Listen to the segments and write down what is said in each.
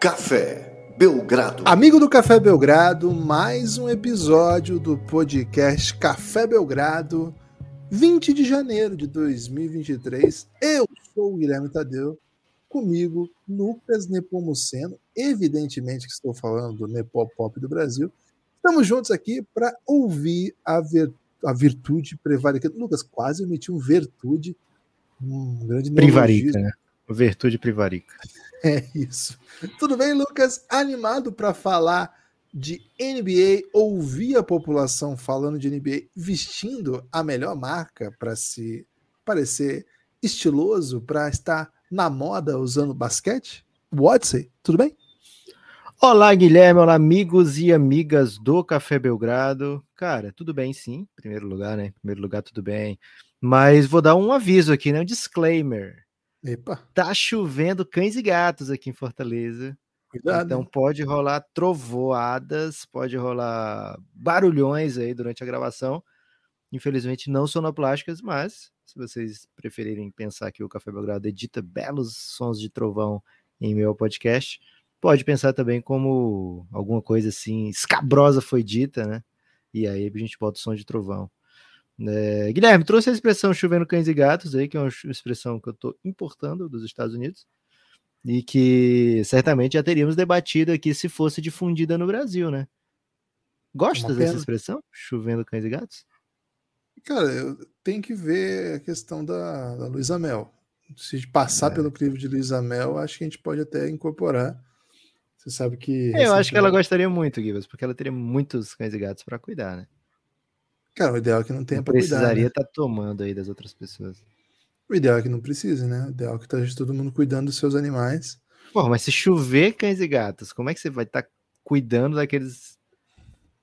Café Belgrado. Amigo do Café Belgrado, mais um episódio do podcast Café Belgrado, 20 de janeiro de 2023. Eu sou o Guilherme Tadeu, comigo Lucas Nepomuceno, evidentemente que estou falando do Nepopop do Brasil. Estamos juntos aqui para ouvir a, vir, a virtude prevaricante. Lucas, quase emiti um virtude, um grande Privarica, né? Virtude privarica. É isso. Tudo bem, Lucas? Animado para falar de NBA, ouvir a população falando de NBA, vestindo a melhor marca para se parecer estiloso, para estar na moda usando basquete? Watson, tudo bem? Olá, Guilherme, olá, amigos e amigas do Café Belgrado. Cara, tudo bem, sim, em primeiro lugar, né? Em primeiro lugar, tudo bem. Mas vou dar um aviso aqui, né? Um disclaimer. Epa. Tá chovendo cães e gatos aqui em Fortaleza. Cuidado. Então pode rolar trovoadas, pode rolar barulhões aí durante a gravação. Infelizmente não sonoplásticas, mas se vocês preferirem pensar que o Café Belgrado edita belos sons de trovão em meu podcast, pode pensar também como alguma coisa assim escabrosa foi dita, né? E aí a gente bota o som de trovão. É, Guilherme, trouxe a expressão chovendo cães e gatos aí, que é uma expressão que eu estou importando dos Estados Unidos e que certamente já teríamos debatido aqui se fosse difundida no Brasil, né? Gosta dessa expressão? Chovendo cães e gatos? Cara, tenho que ver a questão da, da Luísa Mel. Se passar é. pelo crivo de Luísa Mel, acho que a gente pode até incorporar. Você sabe que. É, eu acho que ela gostaria muito, Gibas, porque ela teria muitos cães e gatos para cuidar, né? Cara, o ideal é que não tenha para cuidar. Precisaria estar né? tá tomando aí das outras pessoas. O ideal é que não precise, né? O ideal é que esteja todo mundo cuidando dos seus animais. Pô, mas se chover cães e gatos, como é que você vai estar tá cuidando daqueles.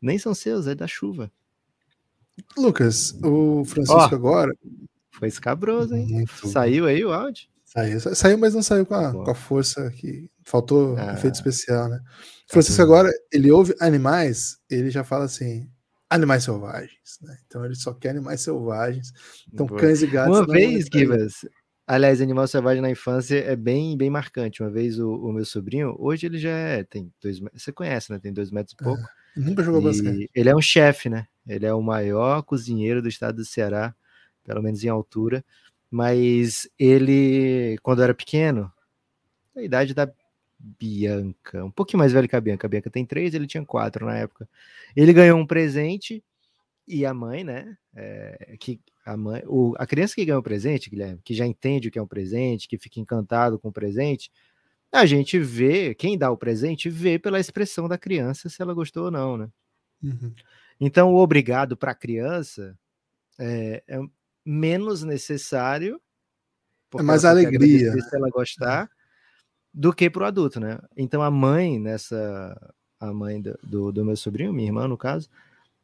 Nem são seus, é da chuva. Lucas, o Francisco oh, agora. Foi escabroso, hein? Muito saiu aí o áudio? Saiu, saiu, mas não saiu com a, com a força que faltou ah, efeito especial, né? O Francisco agora, ele ouve animais, ele já fala assim: animais selvagens, né? Então ele só quer animais selvagens. Então Boa. cães e gatos. Uma vez, Givas, aliás, animal selvagem na infância é bem, bem marcante. Uma vez o, o meu sobrinho, hoje ele já é, tem dois, você conhece, né? Tem dois metros e pouco. É, nunca jogou basquete. Ele é um chefe, né? Ele é o maior cozinheiro do estado do Ceará, pelo menos em altura. Mas ele, quando era pequeno, a idade da Bianca, um pouquinho mais velho que a Bianca. A Bianca tem três, ele tinha quatro na época. Ele ganhou um presente e a mãe, né? É, que a mãe, o, a criança que ganha o presente, Guilherme, que já entende o que é um presente, que fica encantado com o presente, a gente vê, quem dá o presente, vê pela expressão da criança se ela gostou ou não, né? Uhum. Então, o obrigado para a criança é, é, menos necessário. É mais alegria. Se ela gostar do que para o adulto, né? Então a mãe nessa a mãe do, do, meu sobrinho, minha irmã no caso,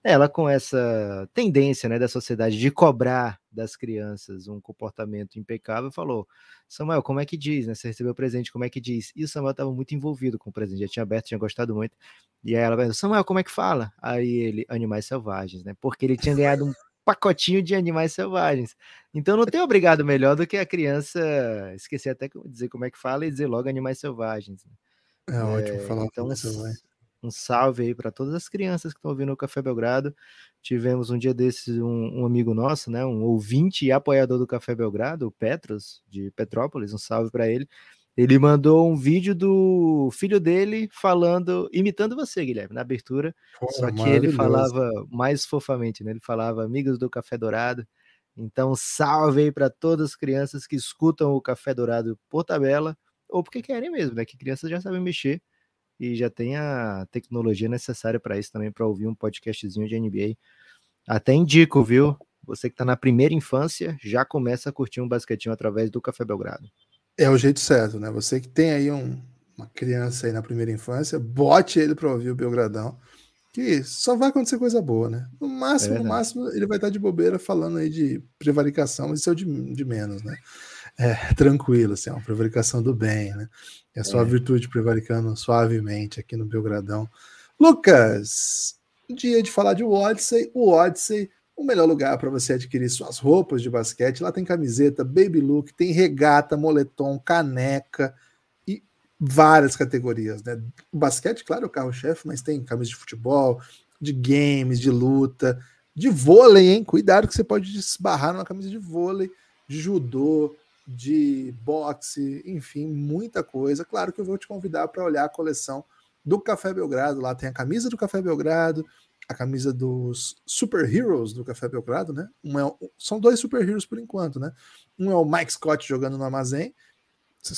ela com essa tendência, né, da sociedade de cobrar das crianças um comportamento impecável, falou: Samuel, como é que diz, né? Você recebeu o presente, como é que diz? E o Samuel estava muito envolvido com o presente, já tinha aberto, tinha gostado muito. E aí ela perguntou: Samuel, como é que fala? Aí ele, animais selvagens, né? Porque ele tinha ganhado um pacotinho de animais selvagens. Então não tem obrigado melhor do que a criança esquecer até dizer como é que fala e dizer logo animais selvagens. É, é ótimo falar. Então, um, um salve aí para todas as crianças que estão ouvindo o Café Belgrado. Tivemos um dia desses um, um, amigo nosso, né, um ouvinte e apoiador do Café Belgrado, o Petros, de Petrópolis, um salve para ele. Ele mandou um vídeo do filho dele falando, imitando você, Guilherme, na abertura. Pô, só que ele falava mais fofamente, né? Ele falava amigos do Café Dourado. Então, salve aí para todas as crianças que escutam o Café Dourado por tabela, ou porque querem mesmo, né? Que crianças já sabem mexer e já tem a tecnologia necessária para isso também, para ouvir um podcastzinho de NBA. Até indico, viu? Você que está na primeira infância, já começa a curtir um basquetinho através do Café Belgrado. É o jeito certo, né? Você que tem aí um, uma criança aí na primeira infância, bote ele para ouvir o Belgradão, que só vai acontecer coisa boa, né? No máximo, é no máximo, ele vai estar de bobeira falando aí de prevaricação, mas isso é o de, de menos, né? É, tranquilo, assim, é uma prevaricação do bem, né? É só é. a virtude prevaricando suavemente aqui no Belgradão. Lucas, dia de falar de Odyssey, o Odyssey o melhor lugar para você adquirir suas roupas de basquete. Lá tem camiseta, baby look, tem regata, moletom, caneca e várias categorias, né? O basquete, claro, é o carro-chefe, mas tem camisa de futebol, de games, de luta, de vôlei, hein? Cuidado que você pode esbarrar numa camisa de vôlei, de judô, de boxe, enfim, muita coisa. Claro que eu vou te convidar para olhar a coleção do Café Belgrado. Lá tem a camisa do Café Belgrado, a camisa dos Super Heroes do Café Belgrado, né? Um é, são dois Super Heroes por enquanto, né? Um é o Mike Scott jogando no armazém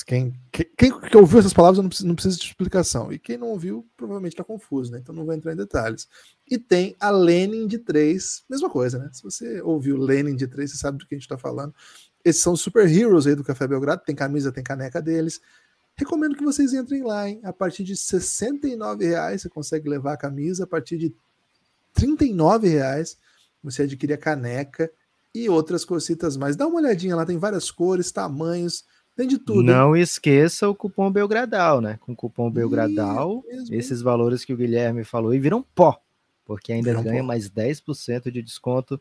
quem, quem, quem, ouviu essas palavras não precisa, não precisa, de explicação. E quem não ouviu, provavelmente está confuso, né? Então não vou entrar em detalhes. E tem a Lenin de 3, mesma coisa, né? Se você ouviu Lenin de 3, você sabe do que a gente está falando. Esses são os super heroes aí do Café Belgrado, tem camisa, tem caneca deles. Recomendo que vocês entrem lá, hein? A partir de R$ reais você consegue levar a camisa, a partir de R$ reais você adquire a caneca e outras cositas mais. Dá uma olhadinha lá, tem várias cores, tamanhos tem de tudo. Não hein? esqueça o cupom Belgradal, né? Com o cupom Belgradal, esses valores que o Guilherme falou e viram pó, porque ainda viram ganha pó. mais 10% de desconto.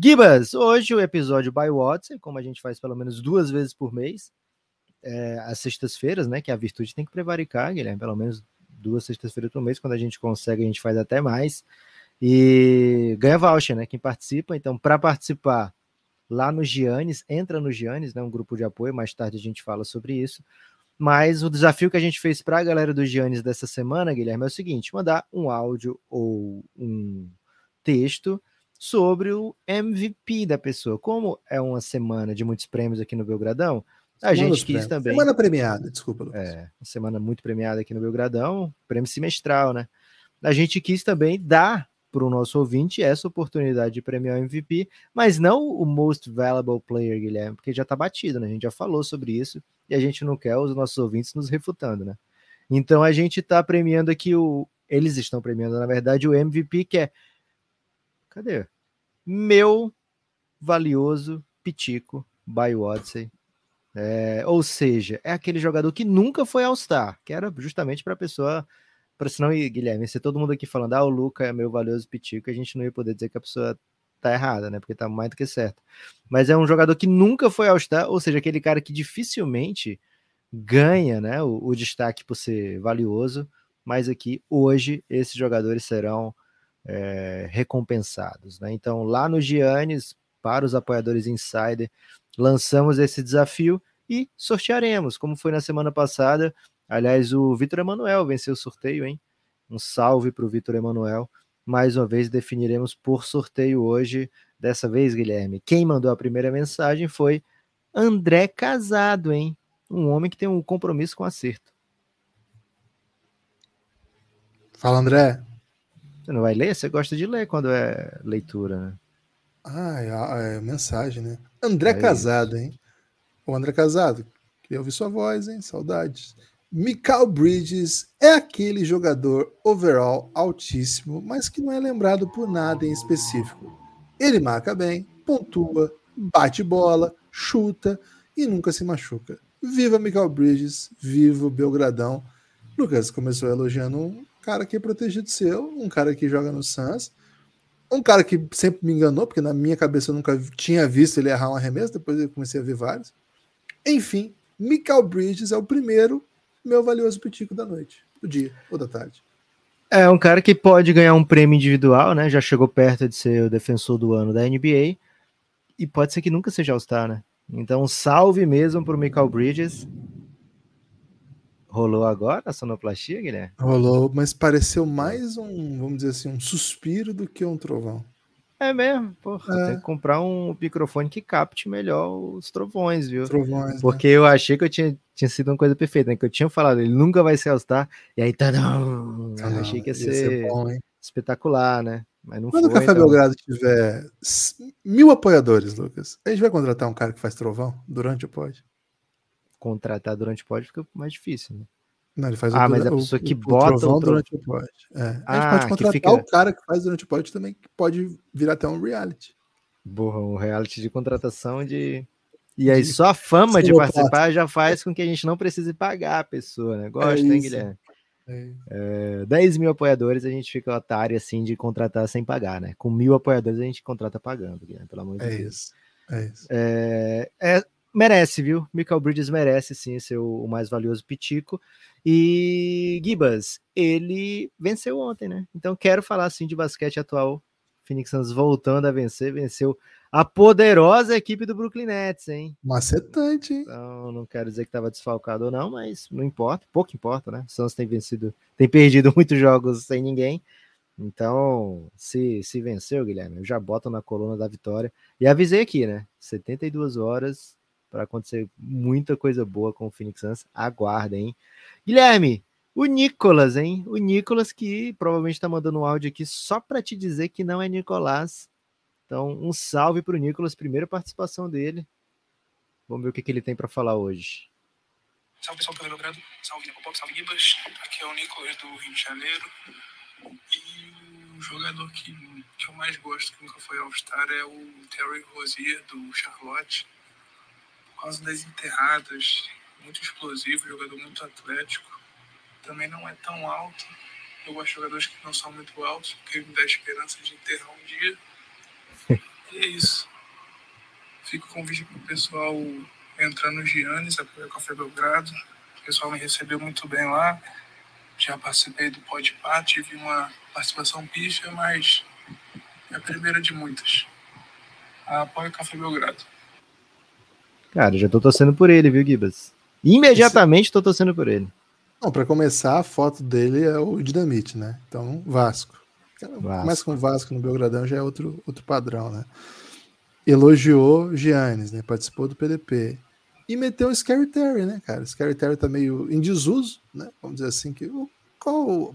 Gibas, hoje o episódio by Watson, como a gente faz pelo menos duas vezes por mês, é, às sextas-feiras, né? Que a virtude tem que prevaricar, Guilherme, pelo menos duas sextas-feiras por mês. Quando a gente consegue, a gente faz até mais. E ganha voucher, né? Quem participa. Então, para participar, lá no Giannis, entra no Giannis, né, um grupo de apoio, mais tarde a gente fala sobre isso. Mas o desafio que a gente fez para a galera do Giannis dessa semana, Guilherme, é o seguinte: mandar um áudio ou um texto sobre o MVP da pessoa. Como é uma semana de muitos prêmios aqui no Belgradão, a semana gente quis prêmios. também. Semana premiada, desculpa, Lucas. É, uma semana muito premiada aqui no Belgradão, prêmio semestral, né? A gente quis também dar para o nosso ouvinte essa oportunidade de premiar o MVP, mas não o Most Valuable Player, Guilherme, porque já está batido, né? A gente já falou sobre isso e a gente não quer os nossos ouvintes nos refutando, né? Então a gente está premiando aqui o. Eles estão premiando, na verdade, o MVP, que é. Cadê? Meu valioso Pitico by Odyssey. É, ou seja, é aquele jogador que nunca foi All-Star, que era justamente para a pessoa para senão, Guilherme, se todo mundo aqui falando, ah, o Luca é meu valioso pitico, a gente não ia poder dizer que a pessoa tá errada, né? Porque tá mais do que certo. Mas é um jogador que nunca foi ao star ou seja, aquele cara que dificilmente ganha, né, o, o destaque por ser valioso, mas aqui hoje esses jogadores serão é, recompensados, né? Então, lá no Giannis, para os apoiadores Insider, lançamos esse desafio e sortearemos, como foi na semana passada, Aliás, o Vitor Emanuel venceu o sorteio, hein? Um salve para o Vitor Emanuel. Mais uma vez definiremos por sorteio hoje. Dessa vez, Guilherme, quem mandou a primeira mensagem foi André Casado, hein? Um homem que tem um compromisso com acerto. Fala, André. Você não vai ler? Você gosta de ler quando é leitura, né? Ah, é, é mensagem, né? André é Casado, isso. hein? O André Casado, queria ouvir sua voz, hein? Saudades. Michael Bridges é aquele jogador overall altíssimo, mas que não é lembrado por nada em específico. Ele marca bem, pontua, bate bola, chuta e nunca se machuca. Viva Michael Bridges, viva o Belgradão. Lucas começou elogiando um cara que é protegido seu, um cara que joga no Suns, um cara que sempre me enganou, porque na minha cabeça eu nunca tinha visto ele errar um arremesso, depois eu comecei a ver vários. Enfim, Michael Bridges é o primeiro meu valioso pitico da noite, do dia ou da tarde. É um cara que pode ganhar um prêmio individual, né? Já chegou perto de ser o defensor do ano da NBA e pode ser que nunca seja All-Star, né? Então, salve mesmo para o Michael Bridges. Rolou agora a sonoplastia, Guilherme? Rolou, mas pareceu mais um, vamos dizer assim, um suspiro do que um trovão. É mesmo, porra. É. Tem que comprar um microfone que capte melhor os trovões, viu? Trovões. Né? Porque né? eu achei que eu tinha, tinha sido uma coisa perfeita, né? Que eu tinha falado, ele nunca vai ser All-Star. E aí, tá, não. Ah, achei que ia, ser, ser bom, espetacular, né? Mas não Quando foi, o Café então... Belgrado tiver mil apoiadores, Lucas, a gente vai contratar um cara que faz trovão durante o pod? Contratar durante o pod fica mais difícil, né? Não, ele faz ah, o, mas a pessoa o, que bota o trovão durante o pod. É. A gente ah, pode contratar fica... o cara que faz durante o pod também, que pode virar até um reality. Porra, um reality de contratação de. E aí, só a fama de participar já faz com que a gente não precise pagar a pessoa, né? Gosta, é hein, Guilherme? É. É, 10 mil apoiadores a gente fica otário assim de contratar sem pagar, né? Com mil apoiadores a gente contrata pagando, Guilherme, pelo amor de é Deus. Isso. É isso. É, é merece, viu? Michael Bridges merece sim ser o, o mais valioso pitico. E Gibas, ele venceu ontem, né? Então quero falar assim de basquete atual. Phoenix Suns voltando a vencer, venceu a poderosa equipe do Brooklyn Nets, hein? Macetante, hein? Então, não quero dizer que estava desfalcado ou não, mas não importa, pouco importa, né? O Suns tem vencido, tem perdido muitos jogos sem ninguém. Então, se, se venceu, Guilherme, eu já boto na coluna da vitória. E avisei aqui, né? 72 horas para acontecer muita coisa boa com o Phoenix Suns. Aguardem? Guilherme, o Nicolas, hein? O Nicolas que provavelmente está mandando um áudio aqui só para te dizer que não é Nicolás. Então, um salve para o Nicolas, primeira participação dele. Vamos ver o que, que ele tem para falar hoje. Salve pessoal do Belgrado, salve Nepopop, salve Gibas. Aqui é o Nicolas do Rio de Janeiro. E o jogador que, que eu mais gosto, que nunca foi All-Star, é o Terry Rozier do Charlotte. Causa das enterradas, muito explosivo, jogador muito atlético. Também não é tão alto. Eu gosto de jogadores que não são muito altos, porque me dá esperança de enterrar um dia. e é isso. Fico convite para o pessoal entrar no Giannis, apoiar o Café Belgrado. O pessoal me recebeu muito bem lá. Já participei do Podpah, tive uma participação picha, mas é a primeira de muitas. Apoio o Café Belgrado. Cara, já tô torcendo por ele, viu, Gibas? Imediatamente tô torcendo por ele. Não, para começar, a foto dele é o Dinamite, né? Então, Vasco. Vasco. Começa com Vasco no Belgradão já é outro, outro padrão, né? Elogiou Giannis, né? Participou do PDP. E meteu o Scary Terry, né, cara? O Scary Terry tá meio em desuso, né? Vamos dizer assim, que qual,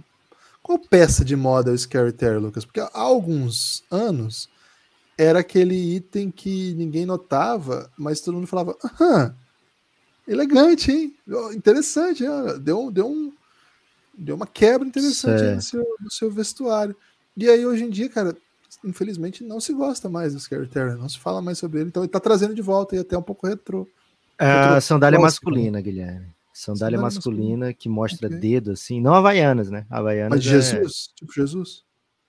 qual peça de moda é o Scary Terry, Lucas? Porque há alguns anos era aquele item que ninguém notava, mas todo mundo falava, aham, elegante, hein? Interessante, hein? Deu, deu, um, deu uma quebra interessante no seu, no seu, vestuário. E aí, hoje em dia, cara, infelizmente não se gosta mais do Scary Terry, não se fala mais sobre ele, então ele tá trazendo de volta e até um pouco retrô. É a sandália próximo, masculina, Guilherme. Sandália, sandália masculina, masculina, que mostra okay. dedo assim, não havaianas, né? Havaianas. Mas Jesus, é... tipo Jesus.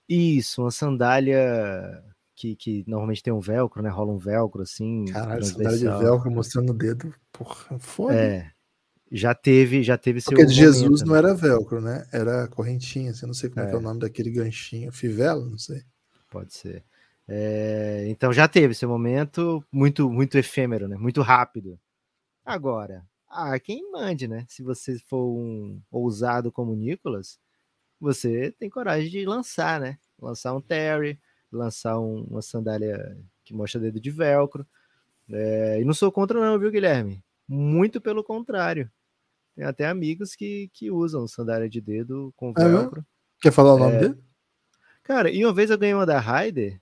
Isso, uma sandália que, que normalmente tem um velcro, né? Rola um velcro assim. Caralho, sandália de velcro mostrando o dedo, porra, foda. É. Já teve, já teve seu. Porque de Jesus não era velcro, né? Era correntinha, assim, não sei como é. é, é o nome daquele ganchinho, fivela, não sei. Pode ser. É, então já teve seu momento muito muito efêmero, né? Muito rápido. Agora, ah, quem mande, né? Se você for um ousado como o Nicolas, você tem coragem de lançar, né? Lançar um Terry, lançar um, uma sandália que mostra dedo de velcro. É, e não sou contra, não, viu, Guilherme? Muito pelo contrário. Tem até amigos que, que usam sandália de dedo com velcro. É, Quer falar o nome é, dele? Cara, e uma vez eu ganhei uma da Raider.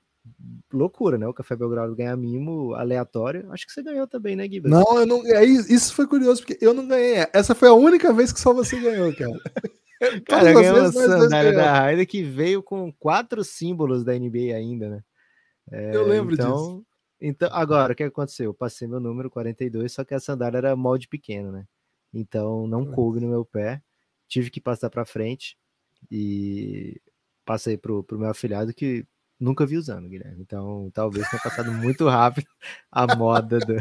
Loucura, né? O Café Belgrado ganhar mimo aleatório. Acho que você ganhou também, né, Guilherme? Não, eu não. É, isso foi curioso, porque eu não ganhei. Essa foi a única vez que só você ganhou, cara. Cara, eu ganhei uma sandália da Raider que veio com quatro símbolos da NBA ainda, né? É, eu lembro então, disso. Então, agora, o que aconteceu? Eu passei meu número 42, só que a sandália era molde pequeno, né? Então não coube no meu pé. Tive que passar para frente e passei pro, pro meu afilhado que nunca vi usando, Guilherme. Então talvez tenha passado muito rápido a moda do.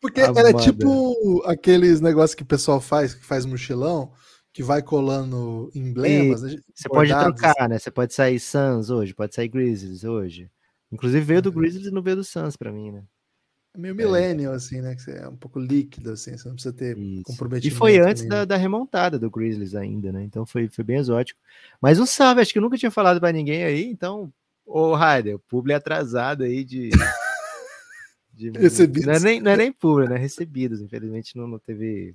Porque a ela moda. tipo aqueles negócios que o pessoal faz, que faz mochilão, que vai colando emblemas. Né, você pode trocar, né? Você pode sair Suns hoje, pode sair Grizzlies hoje. Inclusive veio do. Grizzlies e não veio do Suns para mim, né? É meio millennial, é. assim, né? Que é um pouco líquido, assim, você não precisa ter Isso. comprometimento. E foi antes da, da, remontada do Grizzlies ainda, né? Então foi, foi bem exótico. Mas um salve, acho que eu nunca tinha falado para ninguém aí, então, ô Raider, publi atrasado aí de. de Recebidos. Não é nem, não é nem publi, né? Recebidos. Infelizmente não, não teve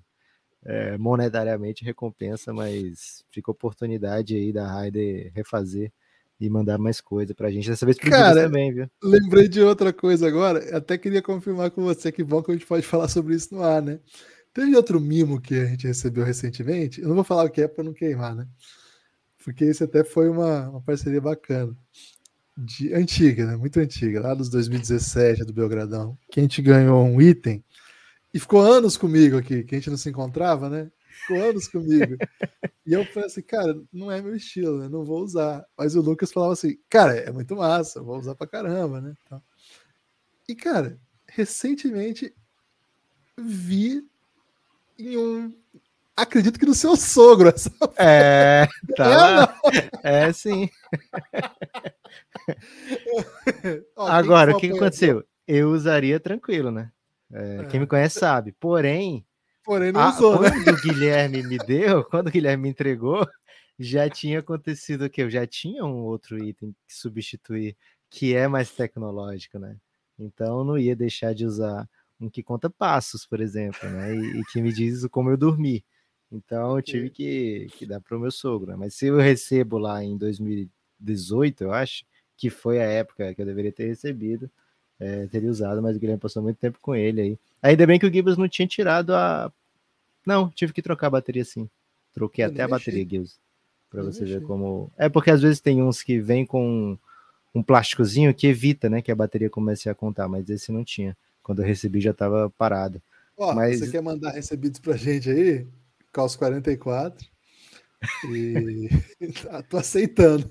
é, monetariamente recompensa, mas fica oportunidade aí da Raider refazer e mandar mais coisa pra gente. Dessa vez pro Cara, também, viu? Lembrei de outra coisa agora. Até queria confirmar com você que bom que a gente pode falar sobre isso no ar, né? Teve outro mimo que a gente recebeu recentemente. Eu não vou falar o que é para não queimar, né? Porque esse até foi uma, uma parceria bacana. De, antiga, né? Muito antiga, lá dos 2017 do Belgradão. Que a gente ganhou um item e ficou anos comigo aqui, que a gente não se encontrava, né? Ficou anos comigo. e eu falei assim, cara, não é meu estilo, né? Não vou usar. Mas o Lucas falava assim, cara, é muito massa, vou usar pra caramba, né? Então, e, cara, recentemente vi em um. Acredito que no seu sogro. Essa... É, tá é. É, sim. Ó, Agora, o que, que aconteceu? Eu usaria tranquilo, né? É, é. Quem me conhece sabe. Porém, Porém, não usou, né? Quando o Guilherme me deu, quando o Guilherme me entregou, já tinha acontecido o que eu já tinha um outro item que substituir que é mais tecnológico, né? Então não ia deixar de usar um que conta passos, por exemplo, né? E, e que me diz como eu dormi. Então eu tive que, que dar para o meu sogro. Né? Mas se eu recebo lá em 2018, eu acho, que foi a época que eu deveria ter recebido, é, teria usado, mas o Guilherme passou muito tempo com ele aí. Ainda bem que o Gibbs não tinha tirado a. Não, tive que trocar a bateria sim. Troquei eu até a bateria, Gibbs. Para você ver como. É porque às vezes tem uns que vem com um plásticozinho que evita, né, que a bateria comece a contar, mas esse não tinha. Quando eu recebi já estava parado. Ó, mas... você quer mandar recebidos pra gente aí? Caos 44. E ah, tô aceitando.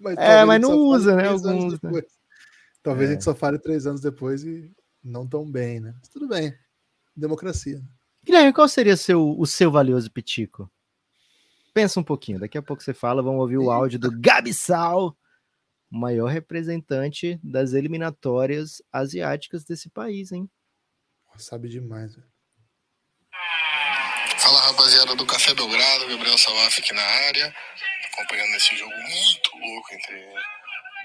Mas é, mas não usa, né? Alguns. Né? Talvez é. a gente só fale três anos depois e não tão bem, né? Mas tudo bem. Democracia. Guilherme, qual seria seu, o seu valioso pitico? Pensa um pouquinho, daqui a pouco você fala, vamos ouvir o áudio do Gabi Sal, o maior representante das eliminatórias asiáticas desse país, hein? Sabe demais, velho. Fala rapaziada do Café Belgrado, Gabriel Salaf aqui na área, acompanhando esse jogo muito louco entre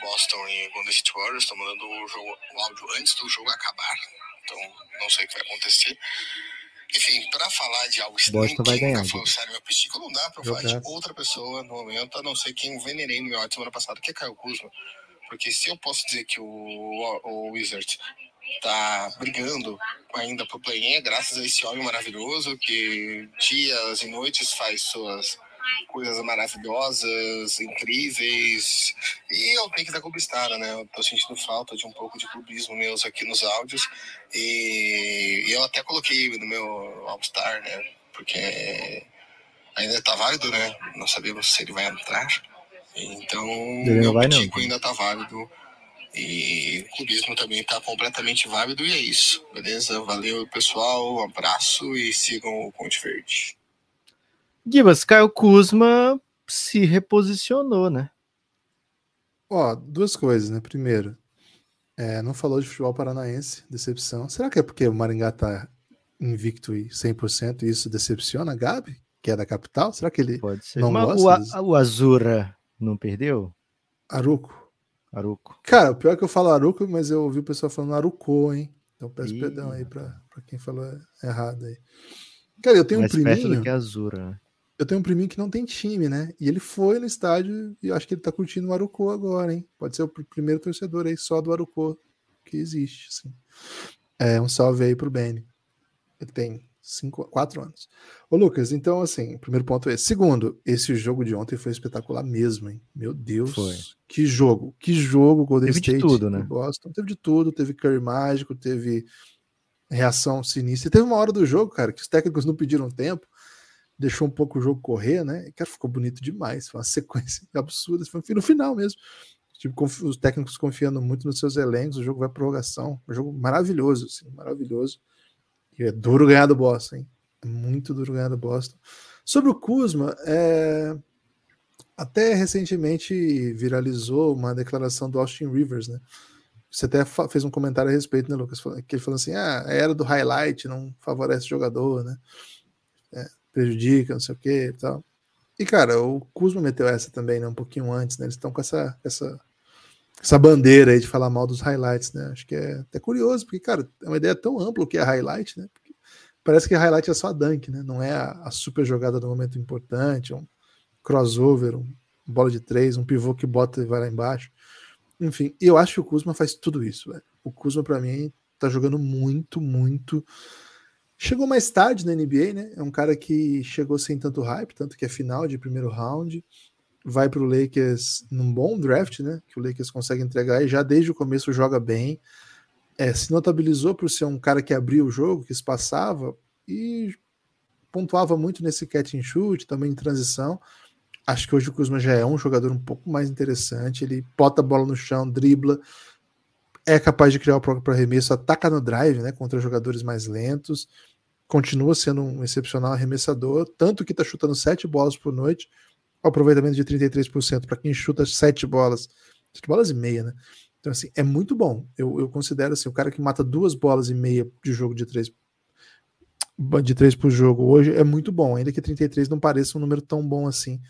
Boston e Golden State Warriors. Estou mandando o, jogo, o áudio antes do jogo acabar, então não sei o que vai acontecer. Enfim, para falar de algo estranho, Boston vai ganhar. Foi o psico, não dá para falar de outra pessoa no momento, a não ser quem venerei no meu áudio semana passada, que é Caio Kuzma. Porque se eu posso dizer que o, o, o Wizard tá brigando ainda pro play-in, é graças a esse homem maravilhoso que dias e noites faz suas coisas maravilhosas, incríveis. E eu tenho que dar clubistada, né? Eu tô sentindo falta de um pouco de clubismo meus aqui nos áudios. E eu até coloquei no meu All-Star, né? Porque ainda tá válido, né? Não sabemos se ele vai entrar. Então, ele meu vai, ainda tá válido. E o clubismo também tá completamente válido. E é isso, beleza? Valeu, pessoal. Um abraço e sigam o Conte Verde. Gibas, Caio Kuzma se reposicionou, né? Ó, duas coisas, né? Primeiro, é, não falou de futebol paranaense, decepção. Será que é porque o Maringá tá invicto e 100% e isso decepciona a Gabi, que é da capital? Será que ele Pode ser. não Mas gosta? O, o Azura não perdeu? Aruco. Aruco. Cara, o pior é que eu falo Aruco, mas eu ouvi o pessoal falando Aruco, hein? Então peço Ih. perdão aí pra, pra quem falou errado aí. Cara, eu tenho Mais um priminho... perto do que Azura? Eu tenho um priminho que não tem time, né? E ele foi no estádio e acho que ele tá curtindo o Arucô agora, hein? Pode ser o primeiro torcedor aí só do Arucô que existe, assim. É, um salve aí pro Benny. Ele tem cinco, quatro anos. Ô, Lucas, então, assim, primeiro ponto é esse. Segundo, esse jogo de ontem foi espetacular mesmo, hein? Meu Deus. Foi. Que jogo. Que jogo, Golden teve State. Teve de tudo, né? Boston. Teve de tudo. Teve Curry mágico, teve reação sinistra. E teve uma hora do jogo, cara, que os técnicos não pediram tempo deixou um pouco o jogo correr, né? Cara, ficou bonito demais. Foi uma sequência absurda. Foi no final mesmo. Tipo, os técnicos confiando muito nos seus elencos, o jogo vai prorrogação. Um jogo maravilhoso, assim, maravilhoso. E é duro ganhar do Boston, hein? É muito duro ganhar do Boston. Sobre o Kuzma, é... até recentemente viralizou uma declaração do Austin Rivers, né? Você até fez um comentário a respeito, né, Lucas? Que ele falou assim: ah, a era do highlight não favorece o jogador, né? É, prejudica, não sei o que e tal. E, cara, o Kuzma meteu essa também, né? Um pouquinho antes, né? Eles estão com essa, essa, essa bandeira aí de falar mal dos highlights, né? Acho que é até curioso, porque, cara, é uma ideia tão ampla que é highlight, né? Porque parece que highlight é só a dunk, né? Não é a, a super jogada do momento importante, um crossover, um bola de três, um pivô que bota e vai lá embaixo. Enfim, eu acho que o Kuzma faz tudo isso, velho. O Kuzma, para mim, tá jogando muito, muito Chegou mais tarde na NBA, né? É um cara que chegou sem tanto hype, tanto que é final de primeiro round. Vai para o Lakers num bom draft, né? Que o Lakers consegue entregar e já desde o começo joga bem. É, se notabilizou por ser um cara que abria o jogo, que espaçava e pontuava muito nesse catch and shoot, também em transição. Acho que hoje o Kuzma já é um jogador um pouco mais interessante. Ele bota a bola no chão, dribla, é capaz de criar o próprio arremesso, ataca no drive, né, contra jogadores mais lentos, continua sendo um excepcional arremessador, tanto que está chutando sete bolas por noite, aproveitamento de 33% para quem chuta sete bolas, sete bolas e meia, né? Então, assim, é muito bom. Eu, eu considero assim, o cara que mata duas bolas e meia de jogo de três de três por jogo hoje é muito bom, ainda que 33 não pareça um número tão bom assim.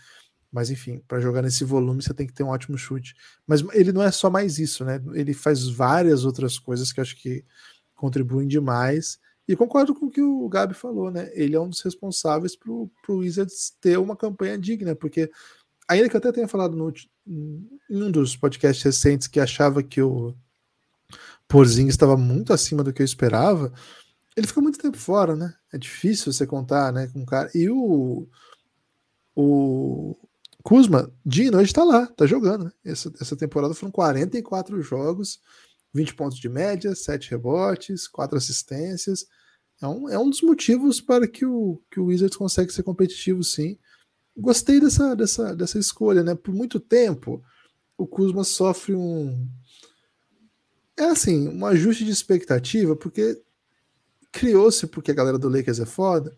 Mas enfim, para jogar nesse volume você tem que ter um ótimo chute. Mas ele não é só mais isso, né? Ele faz várias outras coisas que acho que contribuem demais. E concordo com o que o Gabi falou, né? Ele é um dos responsáveis para o Wizards ter uma campanha digna, porque ainda que eu até tenha falado no, em um dos podcasts recentes que achava que o Porzinho estava muito acima do que eu esperava, ele ficou muito tempo fora, né? É difícil você contar, né, com um cara. E o o Kuzma, dia e noite tá lá, tá jogando. Né? Essa, essa temporada foram 44 jogos, 20 pontos de média, 7 rebotes, 4 assistências. É um, é um dos motivos para que o, que o Wizards consegue ser competitivo, sim. Gostei dessa, dessa, dessa escolha, né? Por muito tempo, o Kuzma sofre um. É assim, um ajuste de expectativa, porque criou-se, porque a galera do Lakers é foda,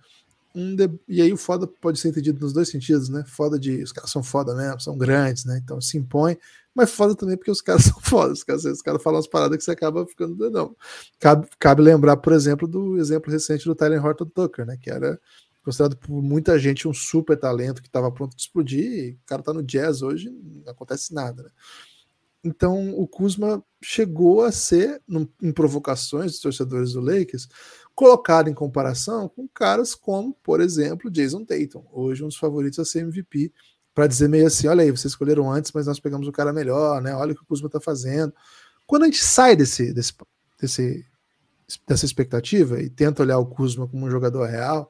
um de... e aí o foda pode ser entendido nos dois sentidos, né? Foda de os caras são foda mesmo, são grandes, né? Então se impõe, mas foda também porque os caras são foda, os caras, os caras falam umas paradas que você acaba ficando doidão. Cabe, cabe lembrar, por exemplo, do exemplo recente do Tyler Horton Tucker, né? Que era considerado por muita gente um super talento que estava pronto de explodir, o cara tá no jazz hoje, não acontece nada, né? Então o Kuzma chegou a ser, em provocações dos torcedores do Lakers, colocado em comparação com caras como, por exemplo, Jason Tatum, hoje um dos favoritos a ser MVP, para dizer meio assim: olha aí, vocês escolheram antes, mas nós pegamos o cara melhor, né? Olha o que o Kuzma está fazendo. Quando a gente sai desse, desse, desse, dessa expectativa e tenta olhar o Kuzma como um jogador real,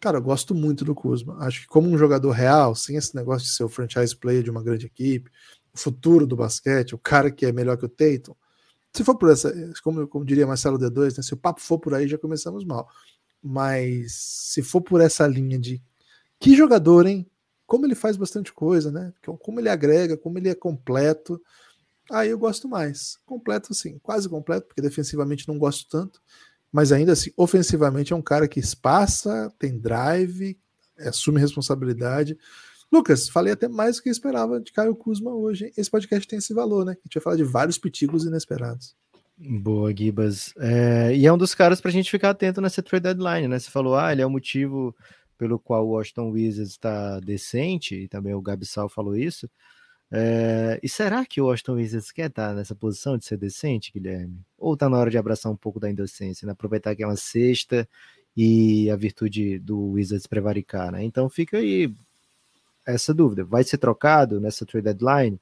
cara, eu gosto muito do Kuzma. Acho que como um jogador real, sem esse negócio de ser o franchise player de uma grande equipe, o futuro do basquete, o cara que é melhor que o Tatum, se for por essa, como, como diria Marcelo D2, né, se o papo for por aí, já começamos mal. Mas se for por essa linha de que jogador, hein? Como ele faz bastante coisa, né? Como ele agrega, como ele é completo. Aí eu gosto mais. Completo, sim, quase completo, porque defensivamente não gosto tanto. Mas ainda assim, ofensivamente é um cara que espaça, tem drive, assume responsabilidade. Lucas, falei até mais do que esperava de Caio Kuzma hoje. Esse podcast tem esse valor, né? A gente vai falar de vários pitigos inesperados. Boa, Gibas. É, e é um dos caras para a gente ficar atento nessa trade deadline, né? Você falou, ah, ele é o motivo pelo qual o Washington Wizards está decente, e também o Gabi Sal falou isso. É, e será que o Washington Wizards quer estar nessa posição de ser decente, Guilherme? Ou está na hora de abraçar um pouco da indecência, né? aproveitar que é uma sexta e a virtude do Wizards prevaricar, né? Então fica aí essa dúvida. Vai ser trocado nessa trade deadline?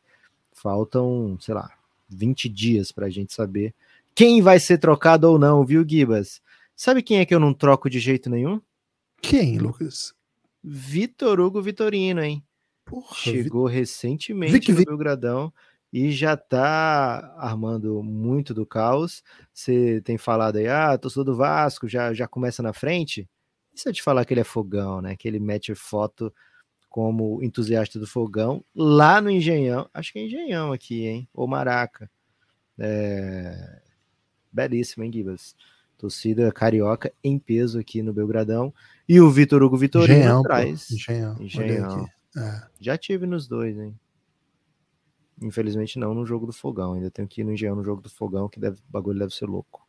Faltam, sei lá, 20 dias para a gente saber quem vai ser trocado ou não, viu, Gibas? Sabe quem é que eu não troco de jeito nenhum? Quem, Lucas? Vitor Hugo Vitorino, hein? Porra, Chegou Vi... recentemente Vic, no Belgradão e já tá armando muito do caos. Você tem falado aí, ah, torcedor do Vasco já, já começa na frente. E se eu te falar que ele é fogão, né? Que ele mete foto como entusiasta do fogão, lá no Engenhão, acho que é Engenhão aqui, hein? Ou Maraca. É... Belíssimo, hein, Gibas? Torcida carioca em peso aqui no Belgradão. E o Vitor Hugo Vitorino Engenhão, atrás. Engenhão. Engenhão. É. Já tive nos dois, hein? Infelizmente não no jogo do fogão. Ainda tenho que ir no Engenhão no jogo do fogão, que deve, o bagulho deve ser louco.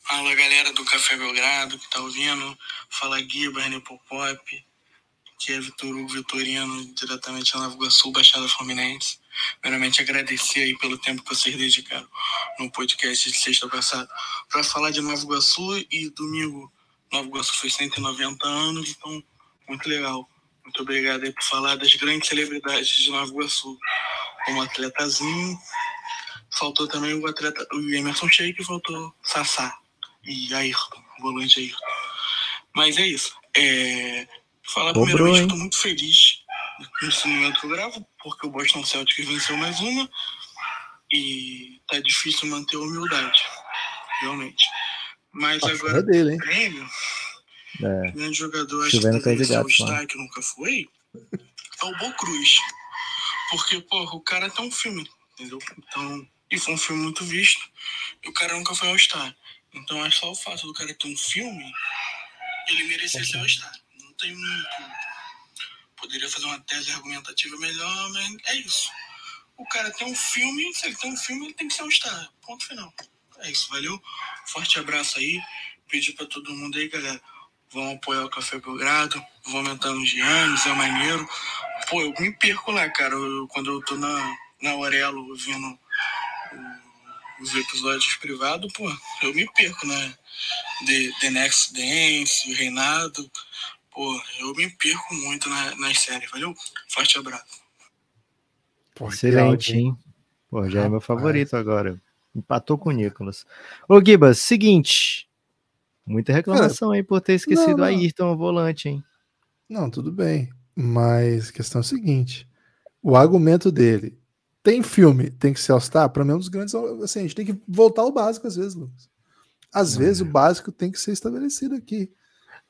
Fala galera do Café Belgrado que tá ouvindo. Fala Gui, Barney Popop que é Vitor Hugo Vitorino, diretamente da Nova Iguaçu, Baixada Fluminense. Primeiramente, agradecer aí pelo tempo que vocês dedicaram no podcast de sexta passada para falar de Nova Iguaçu e domingo Nova Iguaçu foi 190 anos, então muito legal. Muito obrigado aí por falar das grandes celebridades de Nova Iguaçu, como atletazinho. Faltou também o atleta, o Emerson Sheik, faltou Sassá e Ayrton, volante Ayrton. Mas é isso. É, Falar Cobrou, primeiramente, eu tô muito feliz nesse momento que eu gravo, porque o Boston Celtics venceu mais uma e tá difícil manter a humildade, realmente. Mas a agora, é dele, hein? Grêmio, é. grande jogador, acho que deve ser o Star, que nunca foi, é o Bo Cruz. Porque, pô, o cara tem um filme, entendeu? Então, E foi um filme muito visto. E o cara nunca foi All-Star. Então é só o fato do cara ter um filme, ele merecia ser All-Star. Não tem muito. Poderia fazer uma tese argumentativa melhor, mas é isso. O cara tem um filme, se ele tem um filme, ele tem que ser All-Star. Ponto final. É isso, valeu? Forte abraço aí. Pedir pra todo mundo aí, galera. Vão apoiar o Café Belgrado, vão aumentando os anos, é maneiro. Pô, eu me perco lá, cara. Eu, quando eu tô na, na Aurelo vendo os episódios privados, pô, eu me perco, né? The, The Next Dance, Reinado. Pô, eu me perco muito na, nas séries, valeu? Forte abraço. Pô, Excelente, hein? Pô, já é meu favorito agora. Empatou com o Nicolas. Ô, Gibas, seguinte. Muita reclamação Cara, aí por ter esquecido não, não. Ayrton ao volante, hein? Não, tudo bem. Mas a questão é a seguinte: o argumento dele tem filme, tem que ser All-Star, para mim é um dos grandes. Assim, a gente tem que voltar ao básico às vezes, Lucas. Às não, vezes é. o básico tem que ser estabelecido aqui.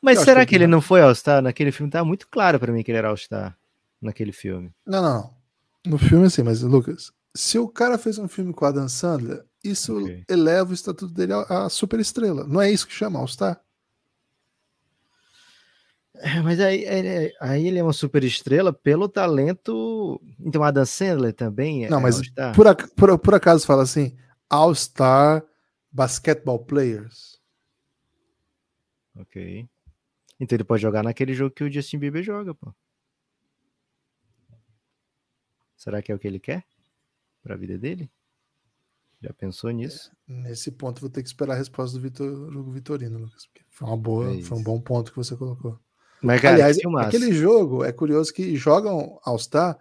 Mas será que, que ele não foi All-Star? Naquele filme tá muito claro para mim que ele era All-Star. Naquele filme. Não, não. No filme, assim, mas Lucas, se o cara fez um filme com a Dan Sandler, isso okay. eleva o estatuto dele a, a super estrela. Não é isso que chama All-Star? É, mas aí, aí, aí, ele é uma super estrela pelo talento. Então, Adam Sandler também é. Não, mas por, por, por, acaso fala assim: All-Star Basketball Players. Ok. Então ele pode jogar naquele jogo que o Justin Bieber joga, pô. Será que é o que ele quer para a vida dele? Já pensou nisso? Nesse ponto vou ter que esperar a resposta do Vitor Vitorino, Lucas. Foi uma boa, é foi um bom ponto que você colocou. Mas, cara, Aliás, aquele jogo é curioso que jogam All-Star,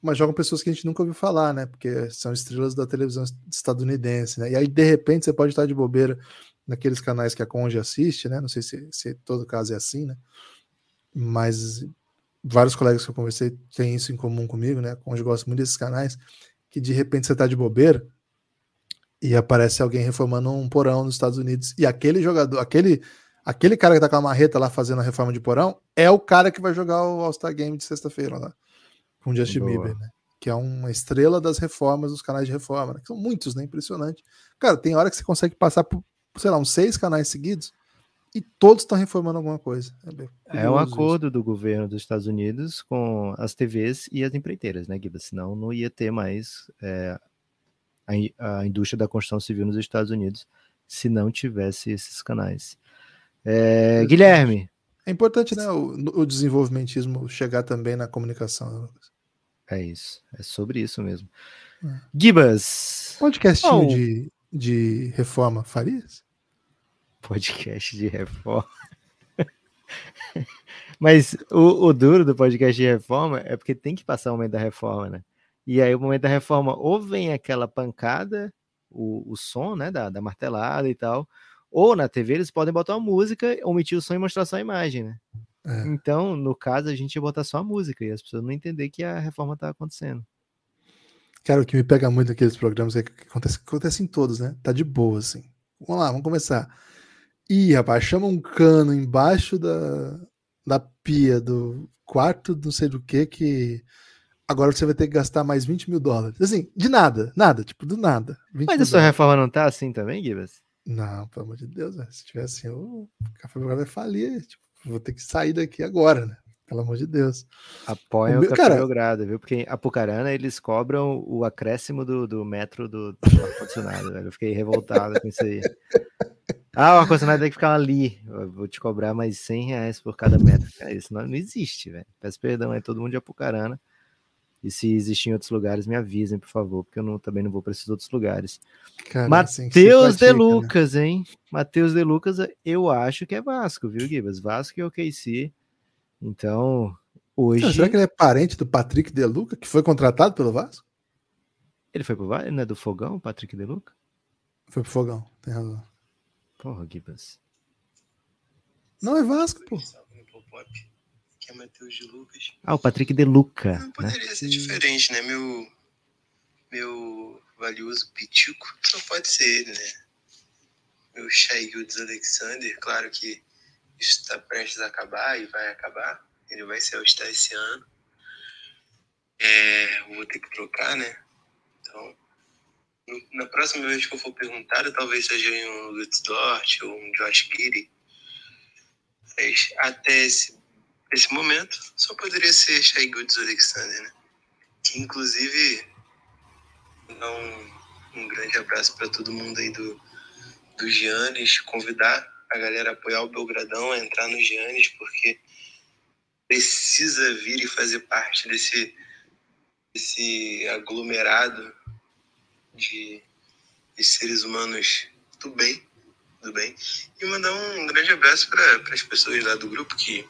mas jogam pessoas que a gente nunca ouviu falar, né? Porque são estrelas da televisão estadunidense, né? E aí, de repente, você pode estar de bobeira naqueles canais que a Conge assiste, né? Não sei se, se todo caso é assim, né? Mas vários colegas que eu conversei têm isso em comum comigo, né? A Conge gosta muito desses canais, que de repente você está de bobeira e aparece alguém reformando um porão nos Estados Unidos e aquele jogador, aquele Aquele cara que tá com a marreta lá fazendo a reforma de porão é o cara que vai jogar o All-Star Game de sexta-feira lá. Com o Justin Boa. Bieber, né? Que é uma estrela das reformas, dos canais de reforma, né? Que são muitos, né? Impressionante. Cara, tem hora que você consegue passar por, sei lá, uns seis canais seguidos e todos estão reformando alguma coisa. É, é um acordo isso. do governo dos Estados Unidos com as TVs e as empreiteiras, né, Guida? Senão não ia ter mais é, a, a indústria da construção civil nos Estados Unidos se não tivesse esses canais. É, Guilherme. É importante, né, o, o, desenvolvimentismo chegar também na comunicação. Né, é isso, é sobre isso mesmo. É. Gibas. Podcastinho oh. de, de reforma, Farias? Podcast de reforma. Mas o, o, duro do podcast de reforma é porque tem que passar o momento da reforma, né? E aí o momento da reforma ou vem aquela pancada, o, o som, né, da, da martelada e tal, ou na TV eles podem botar uma música, omitir o som e mostrar só a imagem, né? É. Então, no caso, a gente ia botar só a música e as pessoas não entender que a reforma tá acontecendo. Cara, o que me pega muito naqueles programas é que acontece, acontece em todos, né? Tá de boa, assim. Vamos lá, vamos começar. Ih, rapaz, chama um cano embaixo da, da pia do quarto, não sei do que, que agora você vai ter que gastar mais 20 mil dólares. Assim, de nada, nada, tipo, do nada. Mas a sua reforma não tá assim também, Gibas? Não, pelo amor de Deus, né? se tivesse assim, o Café Belgrado vai falir. Tipo, vou ter que sair daqui agora, né? Pelo amor de Deus. Apoiam o, o Café cara... Belgrado, viu? Porque em Apucarana eles cobram o acréscimo do, do metro do, do ar-condicionado, velho. Eu fiquei revoltado com isso aí. Ah, o ar-condicionado tem que ficar ali. Eu vou te cobrar mais 100 reais por cada metro. isso não, não existe, velho. Peço perdão aí, todo mundo de Apucarana. E se existir em outros lugares, me avisem, por favor, porque eu não, também não vou para esses outros lugares. Matheus De né? Lucas, né? hein? Matheus De Lucas, eu acho que é Vasco, viu, Gibas? Vasco e OKC. Então, hoje. será que ele é parente do Patrick De Luca, que foi contratado pelo Vasco? Ele foi pro Vasco? Não é do Fogão, Patrick De Luca? Foi pro Fogão, tem razão. Porra, Gibas. Não é Vasco, pô que é Matheus de Lucas. Ah, o Patrick de Luca. Não poderia né? ser diferente, né? Meu, meu valioso Pitico só pode ser ele, né? Meu Shai Gildes Alexander, claro que isso está prestes a acabar e vai acabar. Ele vai ser All-Star esse ano. É, vou ter que trocar, né? Então, na próxima vez que eu for perguntar, talvez seja um Lutz Dort ou um Josh Giddy. Mas até esse, esse momento, só poderia ser Shai Goods Alexander, né? Que inclusive dá um, um grande abraço para todo mundo aí do, do Giannis, convidar a galera a apoiar o Belgradão, a entrar no Giannis, porque precisa vir e fazer parte desse, desse aglomerado de, de seres humanos do bem, do bem. E mandar um grande abraço para as pessoas lá do grupo que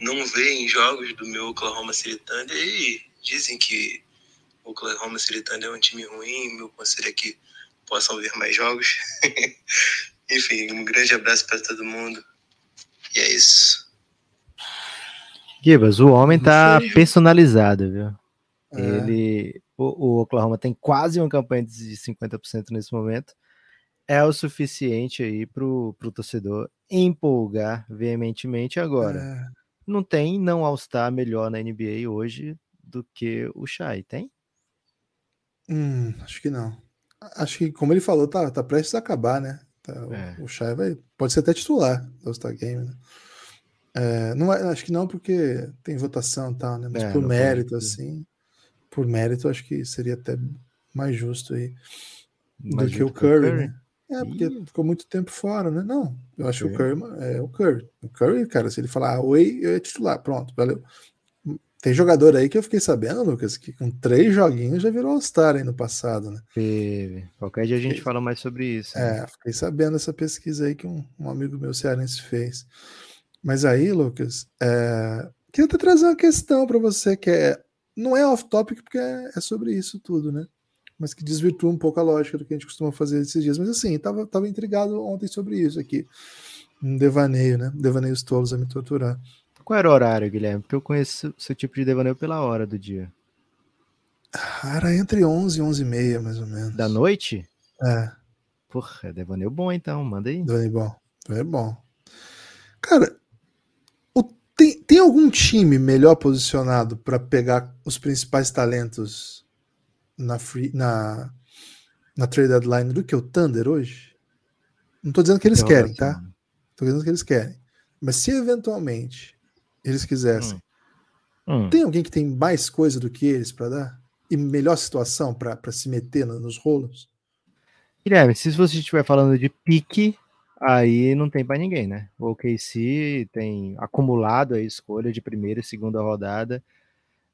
não veem jogos do meu Oklahoma City Thunder e dizem que o Oklahoma City Thunder é um time ruim. Meu conselho é que possam ver mais jogos. Enfim, um grande abraço para todo mundo. E é isso. Gibas, o homem tá personalizado, viu? É. Ele, o, o, Oklahoma tem quase uma campanha de 50% nesse momento. É o suficiente aí pro, pro torcedor empolgar veementemente agora. É. Não tem não All-Star melhor na NBA hoje do que o Shai, tem? Hum, acho que não. Acho que, como ele falou, tá, tá prestes a acabar, né? Tá, é. O, o Shai vai, pode ser até titular do All-Star Game, né? É, não é, acho que não, porque tem votação e tal, né? Mas é, por mérito, assim, por mérito, acho que seria até mais justo aí mais do que o Curry, Curry, né? É, porque Ih. ficou muito tempo fora, né? Não, eu acho que o Curry é o Curry. O Curry, cara, se ele falar ah, oi, eu ia titular, pronto, valeu. Tem jogador aí que eu fiquei sabendo, Lucas, que com três joguinhos já virou All-Star aí no passado, né? Teve. Qualquer dia a gente fala mais sobre isso. Né? É, fiquei sabendo essa pesquisa aí que um, um amigo meu cearense fez. Mas aí, Lucas, é... queria até trazer uma questão para você que é não é off-topic porque é, é, sobre isso tudo, né? Mas que desvirtua um pouco a lógica do que a gente costuma fazer esses dias. Mas assim, tava, tava intrigado ontem sobre isso aqui. Um devaneio, né? Devaneios tolos a me torturar. Qual era o horário, Guilherme? Porque eu conheço seu tipo de devaneio pela hora do dia. Era entre 11 e 11 e meia, mais ou menos. Da noite? É. Porra, é devaneio bom então, manda aí. Devaneio bom. É bom. Cara, tem, tem algum time melhor posicionado para pegar os principais talentos na, free, na, na trade deadline do que o Thunder hoje? Não estou dizendo que eles querem, tá? Estou dizendo que eles querem. Mas se eventualmente eles quisessem, hum. Hum. tem alguém que tem mais coisa do que eles para dar? E melhor situação para se meter no, nos rolos? Guilherme, se você estiver falando de pique, aí não tem para ninguém, né? O OKC tem acumulado a escolha de primeira e segunda rodada,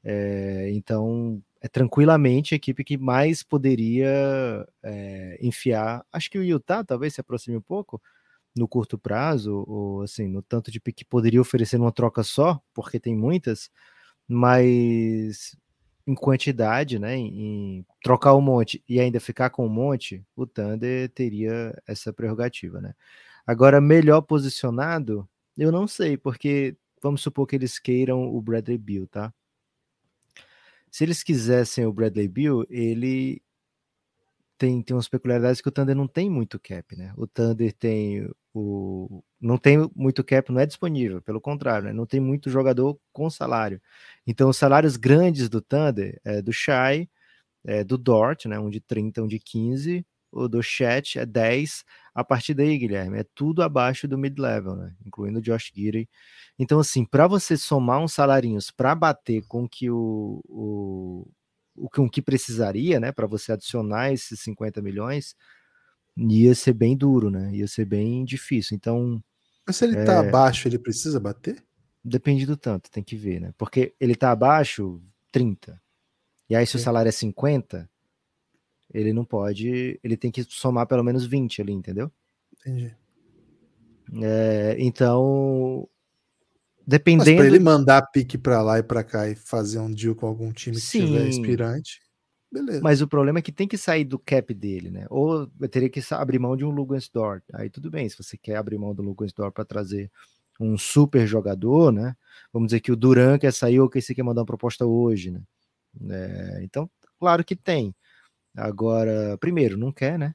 é, então é tranquilamente a equipe que mais poderia é, enfiar. Acho que o Utah talvez se aproxime um pouco no curto prazo, ou assim, no tanto de que poderia oferecer uma troca só, porque tem muitas, mas em quantidade, né, em, em, trocar um monte e ainda ficar com um monte, o Thunder teria essa prerrogativa, né? Agora, melhor posicionado, eu não sei, porque vamos supor que eles queiram o Bradley Bill, tá? Se eles quisessem o Bradley Bill, ele tem, tem umas peculiaridades que o Thunder não tem muito cap, né? O Thunder tem o não tem muito cap, não é disponível, pelo contrário, né? não tem muito jogador com salário. Então, os salários grandes do Thunder é do Shai, é do Dort, né? um de 30, um de 15, o do Chat é 10. A partir daí, Guilherme, é tudo abaixo do mid-level, né? incluindo o Josh Gidey. Então, assim, para você somar uns salarinhos para bater com que o, o, o que precisaria, né, para você adicionar esses 50 milhões, ia ser bem duro, né? Ia ser bem difícil. Então. Mas se ele tá é... abaixo, ele precisa bater? Depende do tanto, tem que ver, né? Porque ele tá abaixo 30. E aí, se o salário é 50, ele não pode. Ele tem que somar pelo menos 20 ali, entendeu? Entendi. É, então. Dependendo. Mas pra ele mandar pique para lá e para cá e fazer um deal com algum time que Sim. tiver inspirante. Beleza. Mas o problema é que tem que sair do cap dele, né? Ou eu teria que abrir mão de um Lugensdorf. Aí tudo bem, se você quer abrir mão do Lugensdorf para trazer um super jogador, né? Vamos dizer que o Duran quer sair ou que você quer mandar uma proposta hoje, né? É, então, claro que tem. Agora, primeiro, não quer, né?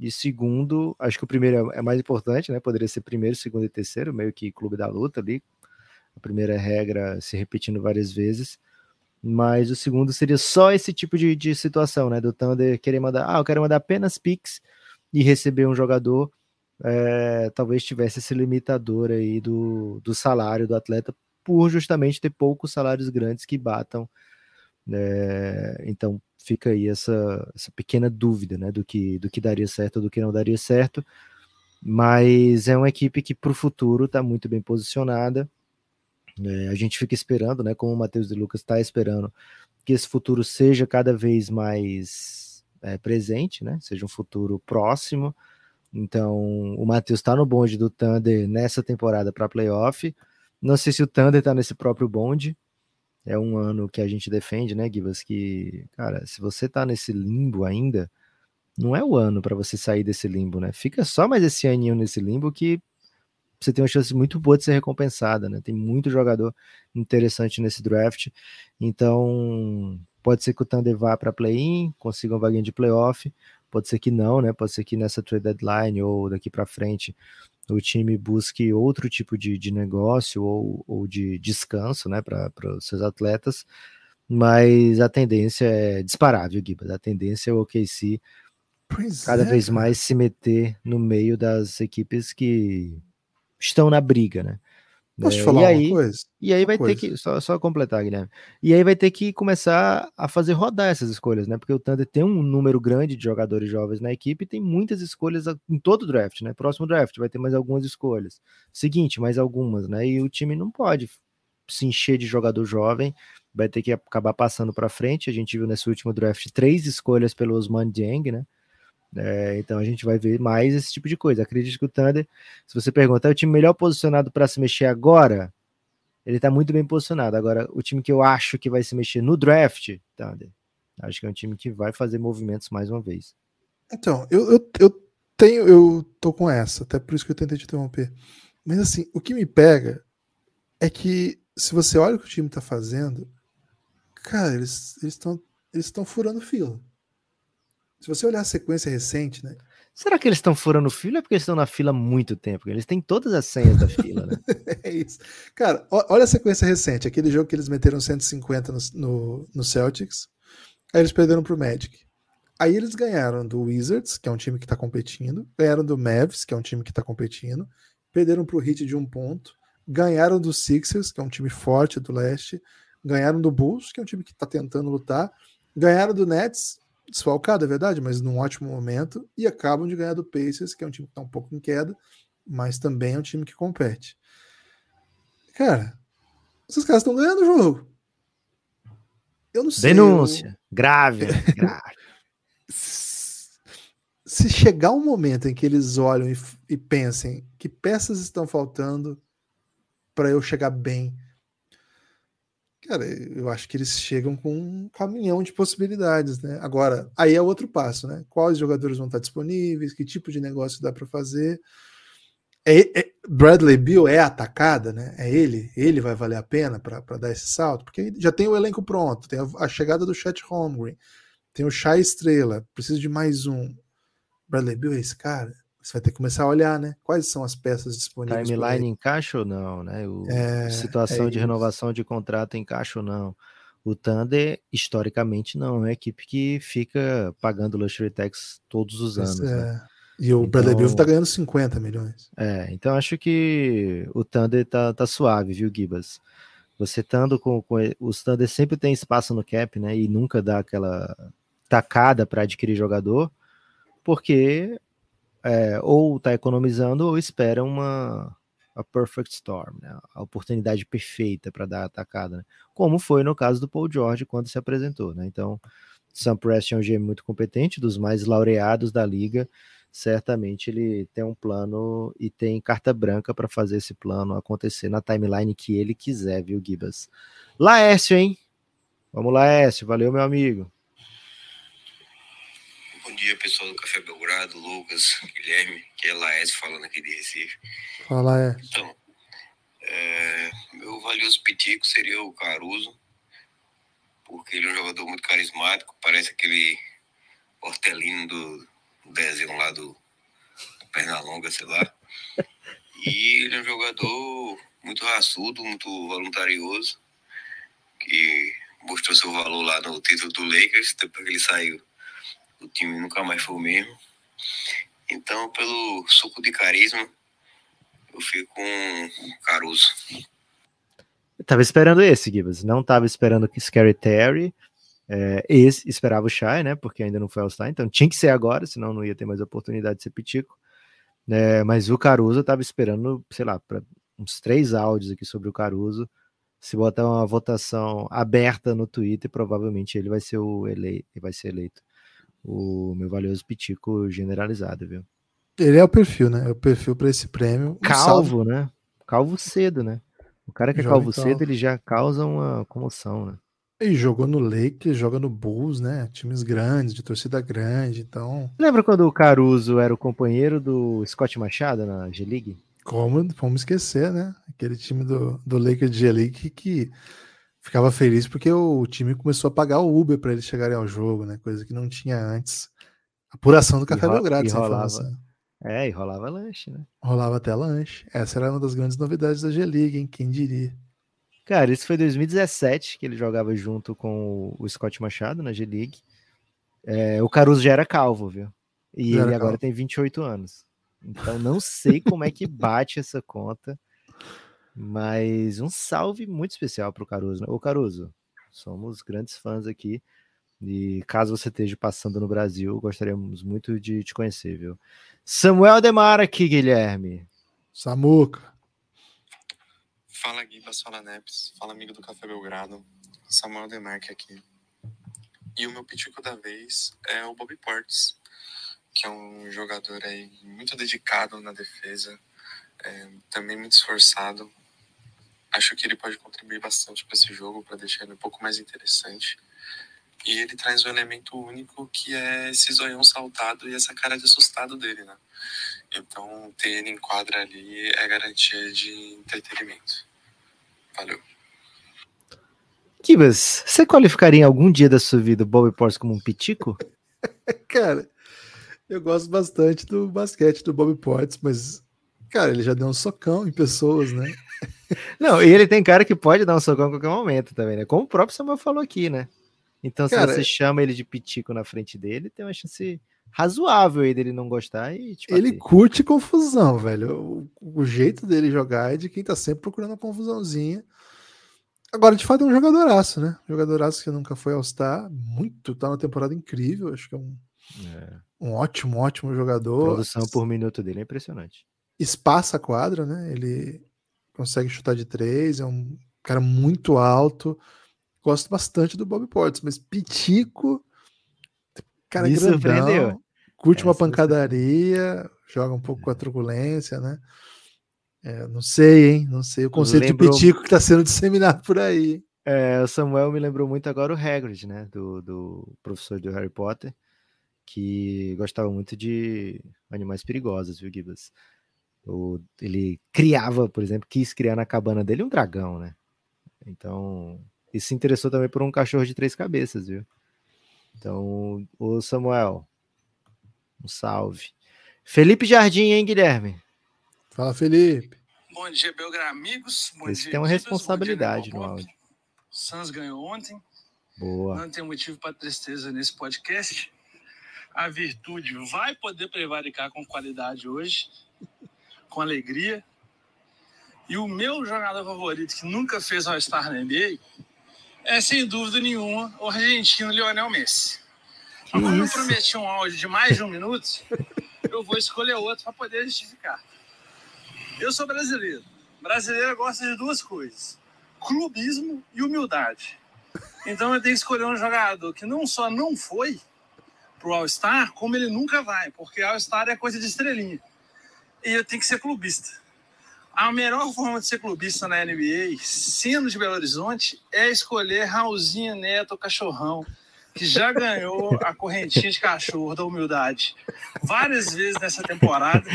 E segundo, acho que o primeiro é, é mais importante, né? Poderia ser primeiro, segundo e terceiro, meio que clube da luta ali. A primeira regra se repetindo várias vezes. Mas o segundo seria só esse tipo de, de situação, né? Do Thunder querer mandar, ah, eu quero mandar apenas picks e receber um jogador. É, talvez tivesse esse limitador aí do, do salário do atleta por justamente ter poucos salários grandes que batam. É, então fica aí essa, essa pequena dúvida né, do, que, do que daria certo do que não daria certo. Mas é uma equipe que para o futuro está muito bem posicionada. É, a gente fica esperando, né? Como o Matheus de Lucas está esperando, que esse futuro seja cada vez mais é, presente, né? Seja um futuro próximo. Então, o Matheus está no bonde do Thunder nessa temporada para playoff. Não sei se o Thunder está nesse próprio bonde. É um ano que a gente defende, né, Gibas? Que, cara, se você está nesse limbo ainda, não é o ano para você sair desse limbo, né? Fica só mais esse aninho nesse limbo que você tem uma chance muito boa de ser recompensada, né? Tem muito jogador interessante nesse draft. Então, pode ser que o Thunder vá para play-in, consiga uma vaguinha de playoff, pode ser que não, né? Pode ser que nessa trade deadline ou daqui para frente o time busque outro tipo de, de negócio ou, ou de descanso, né, para os seus atletas. Mas a tendência é disparar, viu, Gibas? A tendência é o OKC pois cada é, vez mais se meter no meio das equipes que estão na briga, né? Posso te é, falar e aí, uma coisa? E aí vai coisa. ter que, só, só completar, Guilherme, e aí vai ter que começar a fazer rodar essas escolhas, né? Porque o Thunder tem um número grande de jogadores jovens na equipe e tem muitas escolhas em todo o draft, né? Próximo draft vai ter mais algumas escolhas. Seguinte, mais algumas, né? E o time não pode se encher de jogador jovem, vai ter que acabar passando para frente. A gente viu nesse último draft três escolhas pelo Osman Dieng, né? É, então a gente vai ver mais esse tipo de coisa. Acredito que o Thunder, se você perguntar, é o time melhor posicionado para se mexer agora, ele está muito bem posicionado. Agora, o time que eu acho que vai se mexer no draft, Thunder, acho que é um time que vai fazer movimentos mais uma vez. Então, eu, eu, eu tenho, eu tô com essa, até por isso que eu tentei te interromper. Mas assim, o que me pega é que se você olha o que o time tá fazendo, cara, eles estão eles estão furando fila. Se você olhar a sequência recente, né? Será que eles estão furando fila? É porque eles estão na fila há muito tempo. Eles têm todas as senhas da fila, né? é isso. Cara, olha a sequência recente. Aquele jogo que eles meteram 150 no, no, no Celtics. Aí eles perderam pro Magic. Aí eles ganharam do Wizards, que é um time que está competindo. Ganharam do Mavs, que é um time que está competindo. Perderam pro Heat de um ponto. Ganharam do Sixers, que é um time forte do leste. Ganharam do Bulls, que é um time que está tentando lutar. Ganharam do Nets, desfalcado, é verdade, mas num ótimo momento, e acabam de ganhar do Pacers, que é um time que está um pouco em queda, mas também é um time que compete. Cara, esses caras estão ganhando o jogo. Eu não sei. Denúncia. Eu... Grave, grave. Se chegar um momento em que eles olham e, e pensem que peças estão faltando para eu chegar bem Cara, eu acho que eles chegam com um caminhão de possibilidades, né? Agora, aí é outro passo, né? Quais jogadores vão estar disponíveis, que tipo de negócio dá para fazer. É, é, Bradley Bill é atacada, né? É ele, ele vai valer a pena para dar esse salto, porque já tem o elenco pronto, tem a, a chegada do Chat Holmgren, tem o Chai Estrela, precisa de mais um. Bradley Bill é esse cara? Você vai ter que começar a olhar, né? Quais são as peças disponíveis. Timeline encaixa ou não, né? O, é, situação é de renovação de contrato encaixa ou não. O Thunder, historicamente, não. É uma equipe que fica pagando luxury tax todos os anos. Né? É. Né? E o então, Bradley Beal tá ganhando 50 milhões. É, então acho que o Thunder tá, tá suave, viu, Gibas? Você estando com, com. Os Thunder sempre tem espaço no cap, né? E nunca dá aquela tacada para adquirir jogador, porque é, ou está economizando ou espera uma a perfect storm, né? a oportunidade perfeita para dar a atacada, né? como foi no caso do Paul George quando se apresentou. Né? Então, Sam Preston é um GM muito competente, dos mais laureados da liga, certamente ele tem um plano e tem carta branca para fazer esse plano acontecer na timeline que ele quiser, viu, Gibas? Laércio, hein? Vamos, Laércio, valeu, meu amigo dia, pessoal do Café Belgrado, Lucas, Guilherme, que é Laércio falando aqui de Recife. Fala, Laércio. Então, é, meu valioso pitico seria o Caruso, porque ele é um jogador muito carismático, parece aquele hortelino do, desenho lá do, do Pernalonga, sei lá. E ele é um jogador muito raçudo, muito voluntarioso, que mostrou seu valor lá no título do Lakers, depois que ele saiu, o time nunca mais foi o mesmo. Então, pelo suco de carisma, eu fico com Caruso. Eu tava esperando esse, Gibbs. Não tava esperando que Scary Terry. É, esse esperava o Shai, né? Porque ainda não foi All-Star, então tinha que ser agora, senão não ia ter mais oportunidade de ser Pitico. É, mas o Caruso eu tava esperando, sei lá, para uns três áudios aqui sobre o Caruso. Se botar uma votação aberta no Twitter, provavelmente ele vai ser o vai ser eleito o meu valioso Pitico generalizado, viu? Ele é o perfil, né? É o perfil para esse prêmio. Calvo, né? Calvo cedo, né? O cara que é calvo cedo, ele já causa uma comoção, né? E jogou no Lakers, joga no Bulls, né? Times grandes, de torcida grande, então... Lembra quando o Caruso era o companheiro do Scott Machado na G-League? Como, vamos esquecer, né? Aquele time do, do Lakers de G-League que ficava feliz porque o time começou a pagar o Uber para eles chegarem ao jogo, né? Coisa que não tinha antes. Apuração do Café e Belgrado, e rolava, É, e rolava lanche, né? Rolava até lanche. Essa era uma das grandes novidades da G-League, hein? Quem diria? Cara, isso foi 2017 que ele jogava junto com o Scott Machado na G-League. É, o Caruso já era calvo, viu? E já ele agora calvo. tem 28 anos. Então não sei como é que bate essa conta. Mas um salve muito especial para o Caruso. Né? Ô Caruso, somos grandes fãs aqui. E caso você esteja passando no Brasil, gostaríamos muito de te conhecer, viu? Samuel Demar aqui, Guilherme. Samuca. Fala Guibas, fala Neps, fala amigo do Café Belgrado. Samuel Demarque aqui. E o meu pitico da vez é o Bobby Portes, que é um jogador aí muito dedicado na defesa, é, também muito esforçado, acho que ele pode contribuir bastante para esse jogo, para deixar ele um pouco mais interessante. E ele traz um elemento único que é esse zoião saltado e essa cara de assustado dele, né? Então, ter ele em quadra ali é garantia de entretenimento. Valeu. Kibas, você qualificaria em algum dia da sua vida o Bobby Portis como um pitico? cara, eu gosto bastante do basquete do Bobby Portis, mas, cara, ele já deu um socão em pessoas, né? Não, e ele tem cara que pode dar um socão em qualquer momento também, né? Como o próprio Samuel falou aqui, né? Então, cara, se você chama ele de pitico na frente dele, tem uma chance razoável aí dele não gostar e Ele curte confusão, velho. O, o, jeito dele jogar é de quem tá sempre procurando uma confusãozinha. Agora, de fato, é um jogadoraço, né? Jogadoraço que nunca foi ao Star, muito, tá uma temporada incrível, acho que é um, é. um ótimo, ótimo jogador. A produção por minuto dele é impressionante. Espaça a quadra, né? Ele consegue chutar de três, é um cara muito alto. Gosto bastante do Bob Portes, mas Pitico, cara Me grandão, surpreendeu. curte uma pancadaria, joga um pouco com a truculência, né? É, não sei, hein? Não sei o conceito lembrou... de Pitico que está sendo disseminado por aí. É, o Samuel me lembrou muito agora o Hagrid, né? Do, do professor do Harry Potter, que gostava muito de animais perigosos, viu, Gibas? O, ele criava, por exemplo, quis criar na cabana dele um dragão, né? Então, e se interessou também por um cachorro de três cabeças, viu? Então, o Samuel, um salve. Felipe Jardim, hein, Guilherme? Fala, Felipe. Bom dia, Belgra amigos. Bom Esse dia, tem uma responsabilidade no áudio. O Sans ganhou ontem. Boa. Não tem motivo para tristeza nesse podcast. A virtude vai poder prevaricar com qualidade hoje com alegria. E o meu jogador favorito, que nunca fez All-Star na NBA, é sem dúvida nenhuma o argentino Lionel Messi. Mas como eu prometi um áudio de mais de um minuto, eu vou escolher outro para poder justificar. Eu sou brasileiro. Brasileiro gosta de duas coisas: clubismo e humildade. Então eu tenho que escolher um jogador que não só não foi pro All-Star, como ele nunca vai, porque All-Star é coisa de estrelinha e eu tenho que ser clubista. A melhor forma de ser clubista na NBA, sendo de Belo Horizonte, é escolher Raulzinho Neto, cachorrão, que já ganhou a correntinha de cachorro da humildade várias vezes nessa temporada,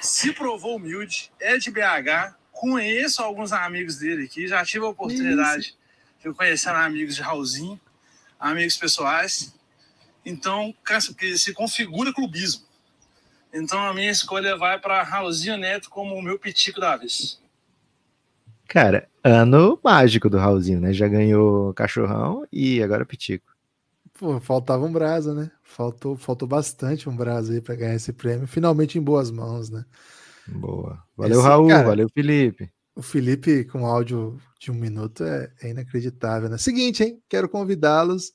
se provou humilde, é de BH, conheço alguns amigos dele aqui, já tive a oportunidade Isso. de conhecer amigos de Raulzinho, amigos pessoais, então se configura clubismo. Então a minha escolha vai para Raulzinho Neto como o meu pitico da vez. Cara, ano mágico do Raulzinho, né? Já ganhou cachorrão e agora pitico. Pô, faltava um brasa, né? Faltou, faltou bastante um brasa aí para ganhar esse prêmio. Finalmente em boas mãos, né? Boa. Valeu, esse, Raul. Cara, valeu, Felipe. O Felipe com áudio de um minuto é, é inacreditável, né? Seguinte, hein? Quero convidá-los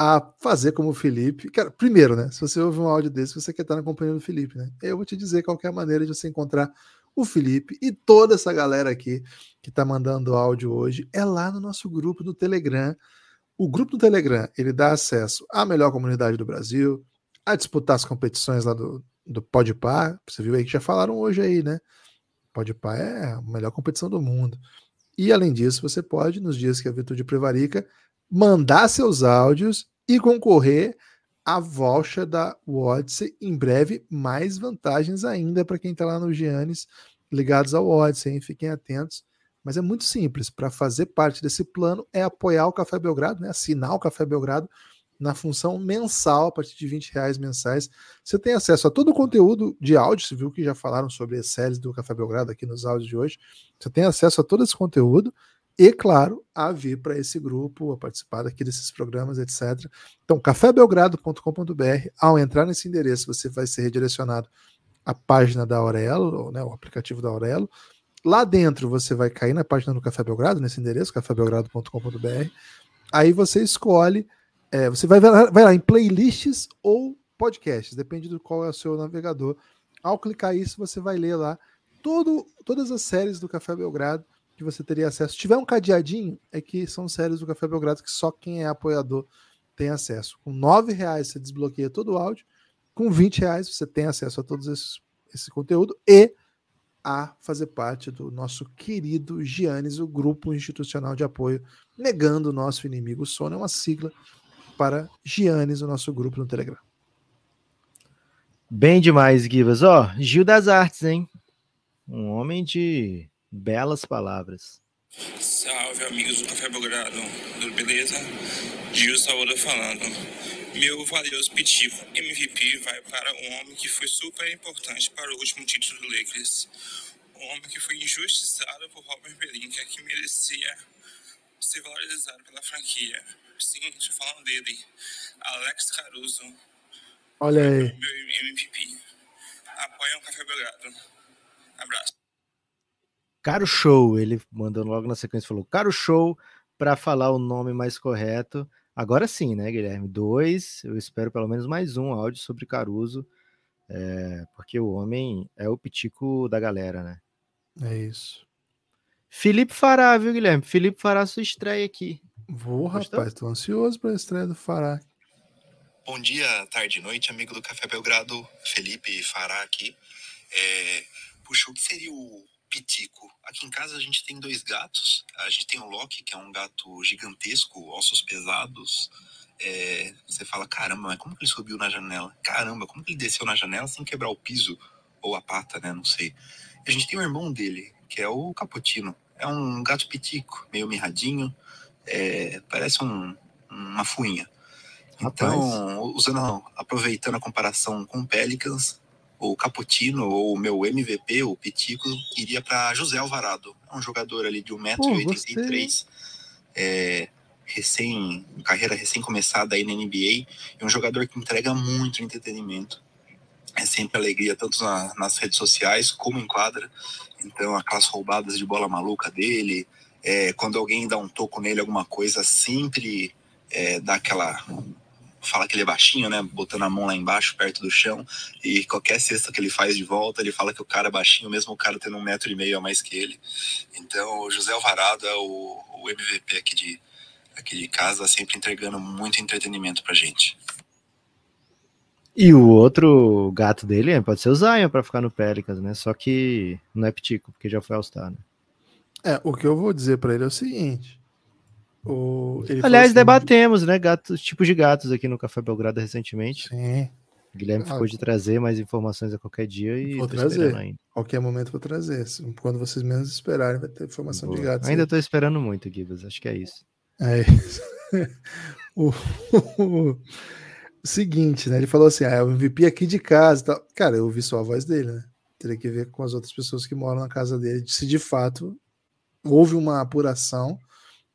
a fazer como o Felipe. Cara, primeiro, né? Se você ouve um áudio desse, você quer estar na companhia do Felipe, né? Eu vou te dizer qual é maneira de você encontrar o Felipe e toda essa galera aqui que está mandando áudio hoje é lá no nosso grupo do Telegram. O grupo do Telegram ele dá acesso à melhor comunidade do Brasil, a disputar as competições lá do, do Podpah. Você viu aí que já falaram hoje aí, né? Podpah é a melhor competição do mundo. E além disso, você pode, nos dias que a Virtude prevarica, mandar seus áudios e concorrer a voucher da Odyssey. Em breve, mais vantagens ainda para quem está lá no Giannis ligados ao Odyssey, hein? fiquem atentos. Mas é muito simples. Para fazer parte desse plano é apoiar o Café Belgrado, né? assinar o Café Belgrado na função mensal, a partir de 20 reais mensais. Você tem acesso a todo o conteúdo de áudio, você viu que já falaram sobre as séries do Café Belgrado aqui nos áudios de hoje. Você tem acesso a todo esse conteúdo e, claro, a vir para esse grupo, a participar aqui desses programas, etc. Então, cafébelgrado.com.br, ao entrar nesse endereço, você vai ser redirecionado à página da Aurelo, né, o aplicativo da Aurelo. Lá dentro, você vai cair na página do Café Belgrado, nesse endereço, cafébelgrado.com.br. Aí você escolhe, é, você vai, vai lá em playlists ou podcasts, depende do qual é o seu navegador. Ao clicar isso, você vai ler lá todo, todas as séries do Café Belgrado que você teria acesso. Se tiver um cadeadinho, é que são séries do Café Belgrado que só quem é apoiador tem acesso. Com nove reais você desbloqueia todo o áudio, com 20 reais você tem acesso a todos esse conteúdo e a fazer parte do nosso querido Giannis, o grupo institucional de apoio, negando o nosso inimigo. O sono é uma sigla para Giannis, o nosso grupo no Telegram. Bem demais, Givas. Ó, Gil das Artes, hein? Um homem de Belas palavras. Salve, amigos do Café Belgrado. Tudo beleza? Gil Saúde falando. Meu valioso pitico MVP vai para um homem que foi super importante para o último título do Lakers. Um homem que foi injustiçado por Robert Pelinka, que merecia ser valorizado pela franquia. Sim, estou falando dele. Alex Caruso. Olha aí. Meu MVP. Apoia o Café Belgrado. Abraço. Caro Show, ele mandou logo na sequência, falou Caro Show, para falar o nome mais correto. Agora sim, né, Guilherme? Dois, eu espero pelo menos mais um áudio sobre Caruso, é, porque o homem é o pitico da galera, né? É isso. Felipe Fará, viu, Guilherme? Felipe Fará, sua estreia aqui. Vou, Gostou? rapaz, tô ansioso para a estreia do Fará. Bom dia, tarde e noite, amigo do Café Belgrado, Felipe Fará aqui. É, puxa, o que seria o pitico. Aqui em casa a gente tem dois gatos. A gente tem o Loki, que é um gato gigantesco, ossos pesados. É, você fala, caramba, mas como que ele subiu na janela? Caramba, como que ele desceu na janela sem quebrar o piso? Ou a pata, né? Não sei. E a gente tem o irmão dele, que é o Caputino. É um gato pitico, meio mirradinho. É, parece um, uma fuinha. Então, usando, aproveitando a comparação com Pelicans, o Caputino ou o meu MVP, o Pitico, iria para José Alvarado. É um jogador ali de 1,83m, é, recém, carreira recém começada aí na NBA, e um jogador que entrega muito entretenimento. É sempre alegria, tanto na, nas redes sociais como em quadra. Então, aquelas roubadas de bola maluca dele, é, quando alguém dá um toco nele, alguma coisa, sempre é, dá aquela fala que ele é baixinho, né? Botando a mão lá embaixo, perto do chão, e qualquer cesta que ele faz de volta, ele fala que o cara é baixinho, mesmo o cara tendo um metro e meio a mais que ele. Então, o José Alvarado é o, o MVP aqui de, aqui de casa, sempre entregando muito entretenimento pra gente. E o outro gato dele pode ser o Zion para ficar no Pelicans, né? Só que não é pitico, porque já foi All-Star, né? É, o que eu vou dizer para ele é o seguinte: o, Aliás, assim, debatemos, né? Gatos, tipos de gatos aqui no Café Belgrado recentemente. Sim. Guilherme ah, ficou de trazer mais informações a qualquer dia e vou trazer. Ainda. Qualquer momento vou trazer. Quando vocês menos esperarem, vai ter informação Boa. de gatos. Ainda estou esperando muito, Guibas. Acho que é isso. É isso. o, o, o, seguinte, né? Ele falou assim: ah, é o MVP aqui de casa. Tal. Cara, eu ouvi só a voz dele, né? Teria que ver com as outras pessoas que moram na casa dele, se de fato houve uma apuração,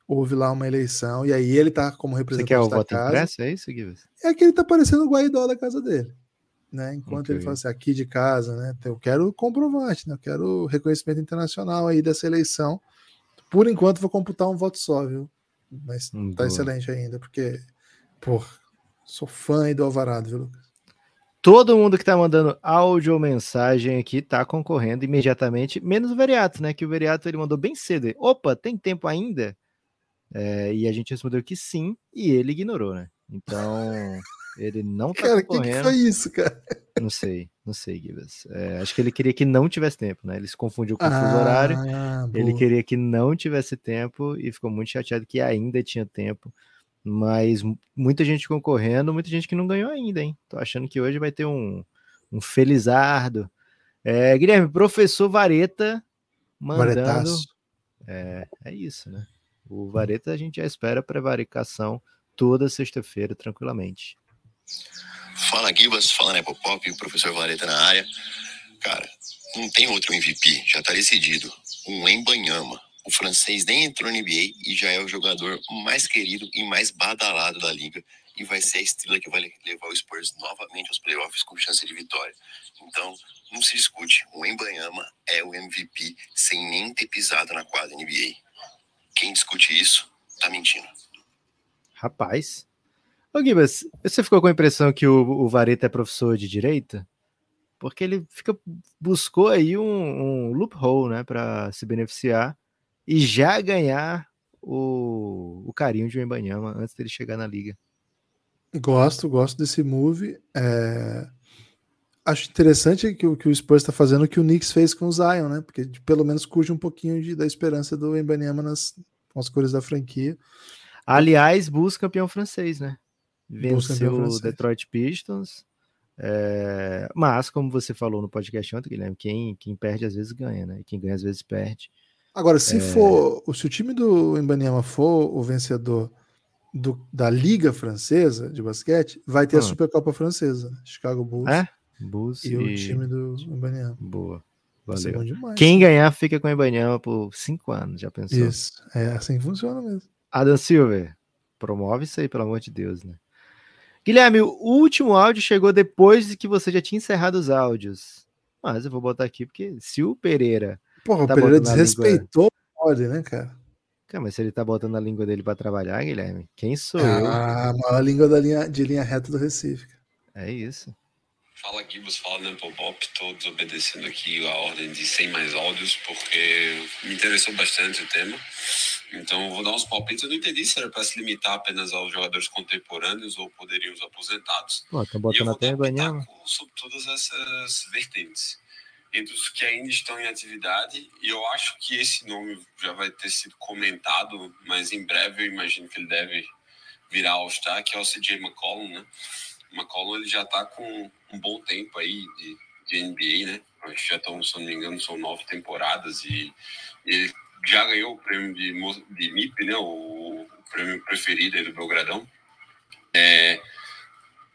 houve lá uma eleição, e aí ele tá como representante Você quer o da voto casa. impresso? É isso, Gibbs? É que ele tá parecendo o Guaidó da casa dele. Né? Enquanto Ok. ele fala assim, aqui de casa, né? Eu quero comprovante, né? Eu quero reconhecimento internacional aí dessa eleição. Por enquanto, vou computar um voto só, viu? Mas Hum, tá boa. excelente ainda, porque, pô, sou fã aí do Alvarado, viu, Lucas? Todo mundo que tá mandando áudio ou mensagem aqui tá concorrendo imediatamente, menos o Veriato, né? Que o Veriato ele mandou bem cedo. Opa, tem tempo ainda? É, e a gente respondeu que sim, e ele ignorou, né? Então, ele não tá Cara, o que, que foi isso, cara? Não sei, não sei, Gibas. É, acho que ele queria que não tivesse tempo, né? Ele se confundiu com o fuso horário. Ah, Ele boa. queria que não tivesse tempo e ficou muito chateado que ainda tinha tempo. Mas mu- muita gente concorrendo, muita gente que não ganhou ainda, hein? Tô achando que hoje vai ter um, um felizardo. É, Guilherme, professor Vareta mandando. Varetaço. É, é isso, né? O Vareta a gente já espera prevaricação toda sexta-feira, tranquilamente. Fala Gibas, fala Nepopop, professor Vareta na área. Cara, não tem outro MVP, já tá decidido. Um Embanyama. O francês nem entrou na NBA e já é o jogador mais querido e mais badalado da liga. E vai ser a estrela que vai levar o Spurs novamente aos playoffs com chance de vitória. Então, não se discute. O Embanyama é o MVP sem nem ter pisado na quadra NBA. Quem discute isso, tá mentindo. Rapaz. Ô, Gibas, você ficou com a impressão que o, o Vareta é professor de direito? Porque ele fica, buscou aí um, um loophole, né, para se beneficiar e já ganhar o, o carinho de Wembanyama antes dele chegar na liga. Gosto, gosto desse move. É, Acho interessante que o que o Spurs está fazendo o que o Knicks fez com o Zion, né? Porque pelo menos curte um pouquinho de- da esperança do Embanyama nas com as cores da franquia. Aliás, Bulls campeão francês, né? Venceu o. Detroit Pistons. é, Mas, como você falou no podcast ontem, Guilherme, quem, quem perde às vezes ganha, né? E quem ganha às vezes perde. Agora, se É. for, se o time do Embanyama for o vencedor do- da Liga Francesa de basquete, vai ter a Hum. Supercopa Francesa, né? Chicago Bulls É? Bulls e, o time do Embanyama. Boa. Valeu. demais. Quem ganhar fica com o Ibanyama por cinco anos, já pensou? Isso, é assim que funciona mesmo. Adam Silver, promove isso aí, pelo amor de Deus, né? Guilherme, o último áudio chegou depois de que você já tinha encerrado os áudios. Mas eu vou botar aqui, porque se o Pereira. Porra, Tá o Pereira língua- desrespeitou o ordem, né, cara? Cara, mas se ele tá botando a língua dele pra trabalhar, Guilherme, quem sou eu? Ah, a maior língua da linha, de linha reta do Recife. É isso. Fala Gibas, fala Nepopop, tô desobedecendo aqui a ordem de 100 mais áudios, porque me interessou bastante o tema. Então vou dar uns palpites. Eu não entendi se era para se limitar apenas aos jogadores contemporâneos ou poderiam os aposentados. Pô, E eu botando até pitaco sobre todas essas vertentes. Entre os que ainda estão em atividade, e eu acho que esse nome já vai ter sido comentado, mas em breve eu imagino que ele deve virar All-Star, que é o CJ McCollum, né? McCollum ele já está com um bom tempo aí de, de NBA, né? Acho que já estão, se não me engano, são nove temporadas e ele já ganhou o prêmio de, de MIP, né? O, o prêmio preferido aí do Belgradão. É,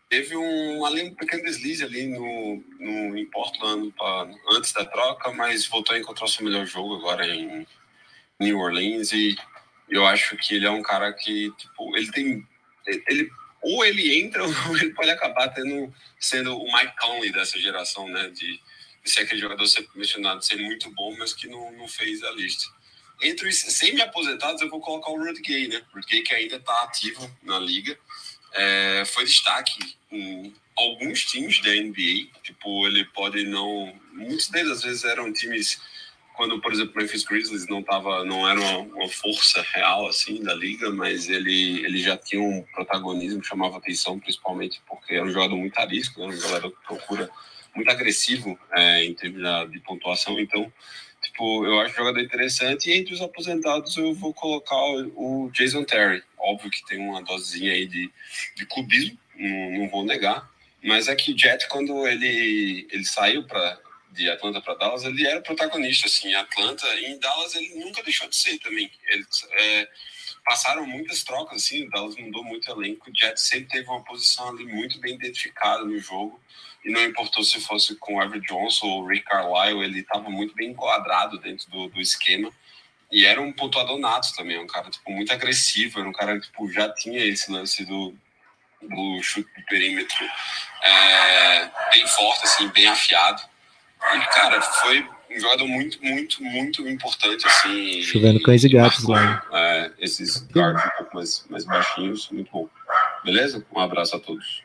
teve um, ali um pequeno deslize ali no, no, em Portland pra- antes da troca, mas voltou a encontrar seu melhor jogo agora em New Orleans e eu acho que ele é um cara que, tipo, ele tem... Ele, ou ele entra ou ele pode acabar tendo, sendo o Mike Conley dessa geração, né? De, de ser aquele jogador sempre mencionado, ser muito bom, mas que não, não fez a lista. Entre os semi-aposentados, eu vou colocar o Rudy Gay, né? Gay que ainda está ativo na liga. É, foi destaque em alguns times da NBA. Tipo, ele pode não... Muitos deles, às vezes, eram times... Quando, por exemplo, o Memphis Grizzlies não, tava, não era uma, uma força real, assim, da liga, mas ele, ele já tinha um protagonismo que chamava atenção, principalmente porque era um jogador muito arisco, né? um jogador que procura muito agressivo é, em termos de pontuação. Então, tipo, eu acho um jogador interessante. E entre os aposentados, eu vou colocar o, o Jason Terry. Óbvio que tem uma dosezinha aí de, de clubismo, não, não vou negar. Mas é que o Jet, quando ele, ele saiu para de Atlanta para Dallas, ele era protagonista assim, em Atlanta e em Dallas ele nunca deixou de ser também. Ele, é, passaram muitas trocas assim, o Dallas mudou muito o elenco, o Jet sempre teve uma posição ali muito bem identificada no jogo e não importou se fosse com o Everett Johnson ou o Rick Carlisle, ele estava muito bem enquadrado dentro do, do esquema. e era um pontuador nato também, um cara tipo, muito agressivo, era um cara que tipo, já tinha esse lance do, do chute de perímetro é, bem forte, assim, bem afiado. E, cara, foi um jogador muito, muito, muito importante, assim. Chovendo cães e gatos lá. É, esses guards um pouco mais, mais baixinhos, muito bom. Beleza? Um abraço a todos.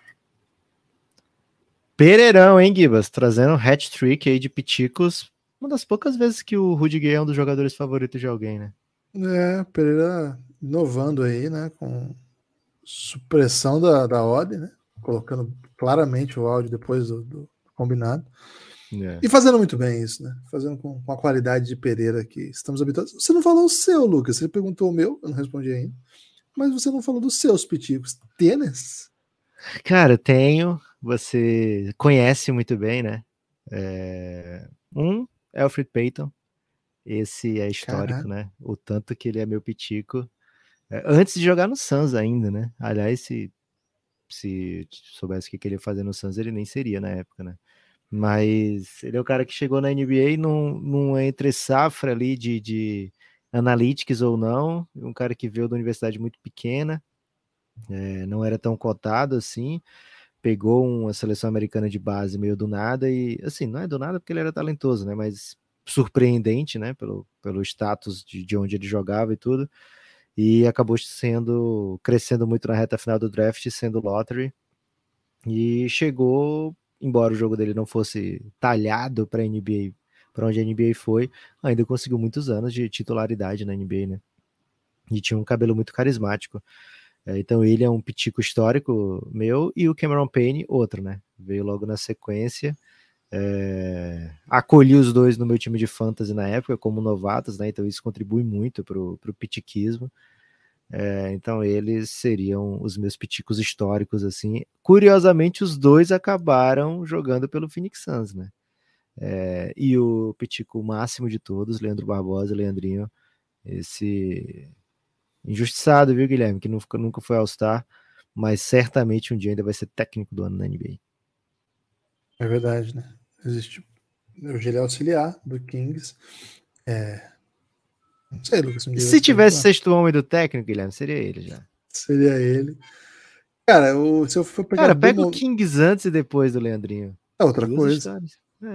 Pereirão, hein, Gibas? Trazendo um hat-trick aí de piticos. Uma das poucas vezes que o Rudiger é um dos jogadores favoritos de alguém, né? É, Pereira inovando aí, né? Com supressão da, da odd, né? Colocando claramente o áudio depois do, do combinado. É. E fazendo muito bem isso, né? Fazendo com, com, a qualidade de Pereira que estamos habituados. Você não falou o seu, Lucas. Você perguntou o meu, eu não respondi ainda. Mas você não falou dos seus piticos. Tênis? Cara, tenho. Você conhece muito bem, né? É... Um, Alfred Payton. Esse é histórico, Caraca. né? O tanto que ele é meu pitico. É, antes de jogar no Suns ainda, né? Aliás, se, se soubesse o que ele ia fazer no Suns, ele nem seria na época, né? Mas ele é o cara que chegou na NBA num, num entre safra ali de, de analytics ou não, um cara que veio da universidade muito pequena, é, não era tão cotado assim, pegou uma seleção americana de base meio do nada e assim, não é do nada porque ele era talentoso, né? Mas surpreendente, né? Pelo, pelo status de, de onde ele jogava e tudo. E acabou sendo crescendo muito na reta final do draft, sendo lottery. E chegou embora o jogo dele não fosse talhado para NBA, para onde a NBA foi, ainda conseguiu muitos anos de titularidade na NBA, né? E tinha um cabelo muito carismático. É, então ele é um pitico histórico meu e o Cameron Payne outro, né? Veio logo na sequência. É... Acolhi os dois no meu time de fantasy na época como novatos, né? Então isso contribui muito para o pitiquismo. É, então eles seriam os meus piticos históricos, assim. Curiosamente, os dois acabaram jogando pelo Phoenix Suns, né? É, e o pitico máximo de todos, Leandro Barbosa, Leandrinho, esse injustiçado, viu, Guilherme? Que nunca, nunca foi All-Star, mas certamente um dia ainda vai ser técnico do ano na NBA. É verdade, né? Existe. Hoje ele é auxiliar do Kings. É, não sei, Lucas. Um Se tivesse sexto homem do técnico, Guilherme, seria ele já. Seria ele. Cara, o, se eu for pegar. Cara, pega o Kings antes e depois do Leandrinho. É outra Duas coisa.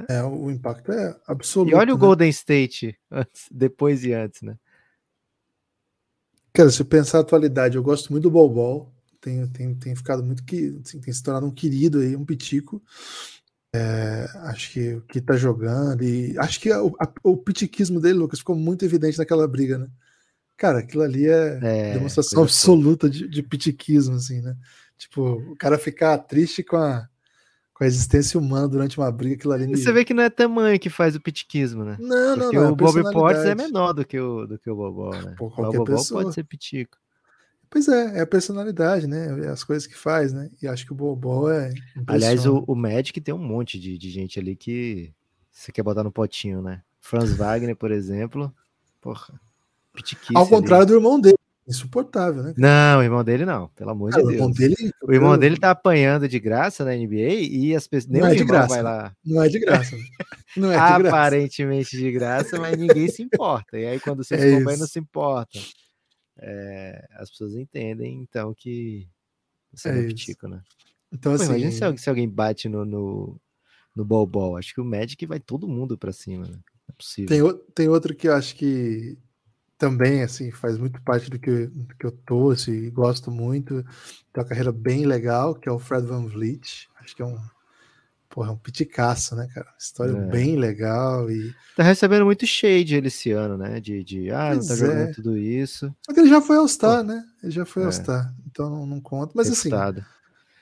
É. é. o impacto é absoluto. E olha o né? Golden State, antes, depois e antes, né? Cara, se eu pensar a atualidade, eu gosto muito do Bol Tem, tem, tem ficado muito que assim, tem se tornado um querido aí, um pitico. É, acho que o que tá jogando e acho que a, a, o pitiquismo dele, Lucas, ficou muito evidente naquela briga, né? Cara, aquilo ali é, é demonstração absoluta de, de pitiquismo, assim, né? Tipo, o cara ficar triste com a, com a existência humana durante uma briga, aquilo ali. Você vê que não é tamanho que faz o pitiquismo, né? Não, não, Porque não. É o Bob Potts é menor do que o, do que o Bobó, né? Pô, o Bobó pessoa. pode ser pitico. Pois é, é a personalidade, né? É as coisas que faz, né? E acho que o Bobó é. Aliás, o, o Magic tem um monte de, de gente ali que você quer botar no potinho, né? Franz Wagner, por exemplo. Porra. Ao contrário ali. do irmão dele. Insuportável, né? Não, o irmão dele não, pelo amor de Deus. O irmão dele, o irmão dele tá apanhando de graça na NBA e as pessoas. Nem não é de graça. vai lá. Não é de graça. Não é de Aparentemente de graça, mas ninguém se importa. E aí, quando vocês é não se importam é, as pessoas entendem, então, que você é, é pitico, né? Então, Pô, assim... Imagina se, alguém, se alguém bate no, no, no bol Acho que o Magic vai todo mundo para cima, né? É possível. Tem, tem outro que eu acho que também, assim, faz muito parte do que, do que eu torço e gosto muito. Tem uma carreira bem legal, que é o Fred Van Vliet. Acho que é um porra, é um piticaço, né, cara? História é. bem legal e. Tá recebendo muito shade ele esse ano, né? De, de ah, pois não tá jogando é. tudo isso. Só que ele já foi All-Star, né? Ele já foi é. All-Star, então não, não conta. Mas assim,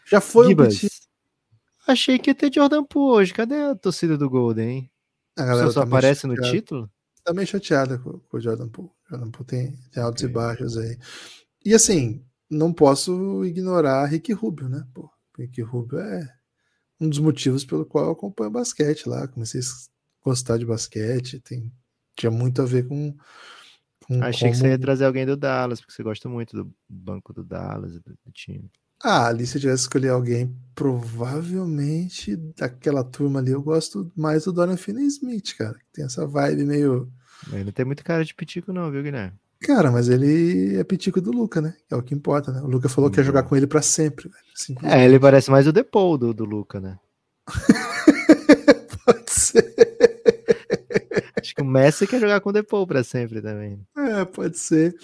já foi Gibas, um. Achei que ia ter Jordan Poole hoje. Cadê a torcida do Golden, hein? A galera só tá aparece chateada. no título? Tá meio chateada com, com o Jordan Poole. Jordan Poole tem, tem altos okay. e baixos aí. E assim, não posso ignorar Rick Rubio, né? Pô, Rick Rubio é um dos motivos pelo qual eu acompanho basquete lá. Comecei a gostar de basquete, tem, tinha muito a ver com. com Achei como... que você ia trazer alguém do Dallas, porque você gosta muito do banco do Dallas, do, do time. Ah, ali se eu tivesse escolher alguém, provavelmente daquela turma ali, eu gosto mais do Dorian Finney Smith, cara. Que tem essa vibe meio Ele não tem muito cara de pitico, não, viu, Guilherme? Cara, mas ele é pitico do Luca, né? É o que importa, né? O Luca falou que ia jogar com ele para sempre. É, ele parece mais o Depou do, do Luca, né? Pode ser. Acho que o Messi quer jogar com o Depou para sempre também. É, pode ser.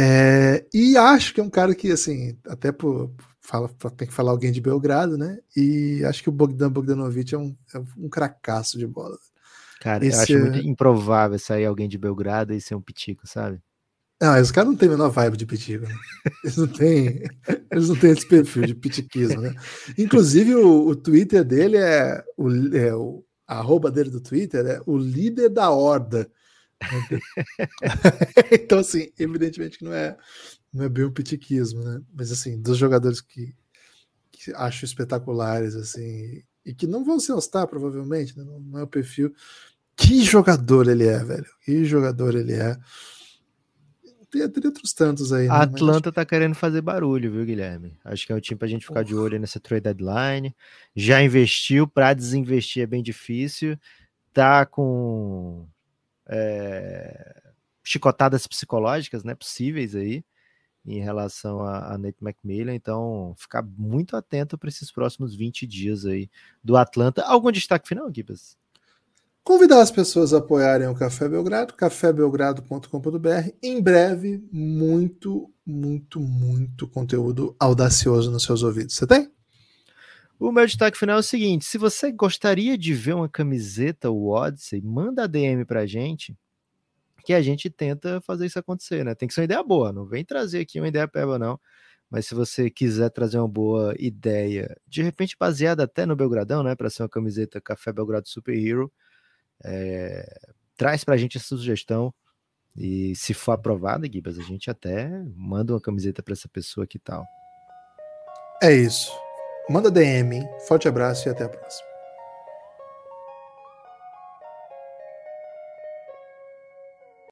É, e acho que é um cara que, assim, até por, fala, tem que falar alguém de Belgrado, né? E acho que o Bogdan Bogdanovic é um, é um cracaço de bola. Cara, Esse eu acho muito improvável sair alguém de Belgrado e ser um pitico, sabe? Não, os caras não têm a menor vibe de pitico, né? Eles não têm, eles não têm esse perfil de pitiquismo, né? Inclusive, o, o Twitter dele é o, é o a arroba dele do Twitter é o líder da horda. então, assim, evidentemente que não é, não é bem o pitiquismo, né? Mas, assim, dos jogadores que, que acho espetaculares, assim, e que não vão se ostar, provavelmente, né? não, não é o perfil que jogador ele é, velho. Que jogador ele é. Tem, tem outros tantos aí. Né? A Atlanta Mas... tá querendo fazer barulho, viu, Guilherme? Acho que é o time pra gente ficar de olho nessa trade deadline. Já investiu, para desinvestir é bem difícil. Tá com é, chicotadas psicológicas, né? Possíveis aí em relação a, a Nate McMillan, então ficar muito atento para esses próximos 20 dias aí do Atlanta. Algum destaque final, Gibas? Convidar as pessoas a apoiarem o Café Belgrado, cafébelgrado.com.br. Em breve, muito, muito, muito conteúdo audacioso nos seus ouvidos. Você tem? O meu destaque final é o seguinte: se você gostaria de ver uma camiseta Odyssey, manda DM pra gente, que a gente tenta fazer isso acontecer, né? Tem que ser uma ideia boa, não vem trazer aqui uma ideia peba, não. Mas se você quiser trazer uma boa ideia, de repente baseada até no Belgradão, né? Para ser uma camiseta Café Belgrado Super Hero é, traz para a gente essa sugestão e se for aprovada, Gibas, a gente até manda uma camiseta para essa pessoa que tal. É isso. Manda DM, hein? Forte abraço e até a próxima.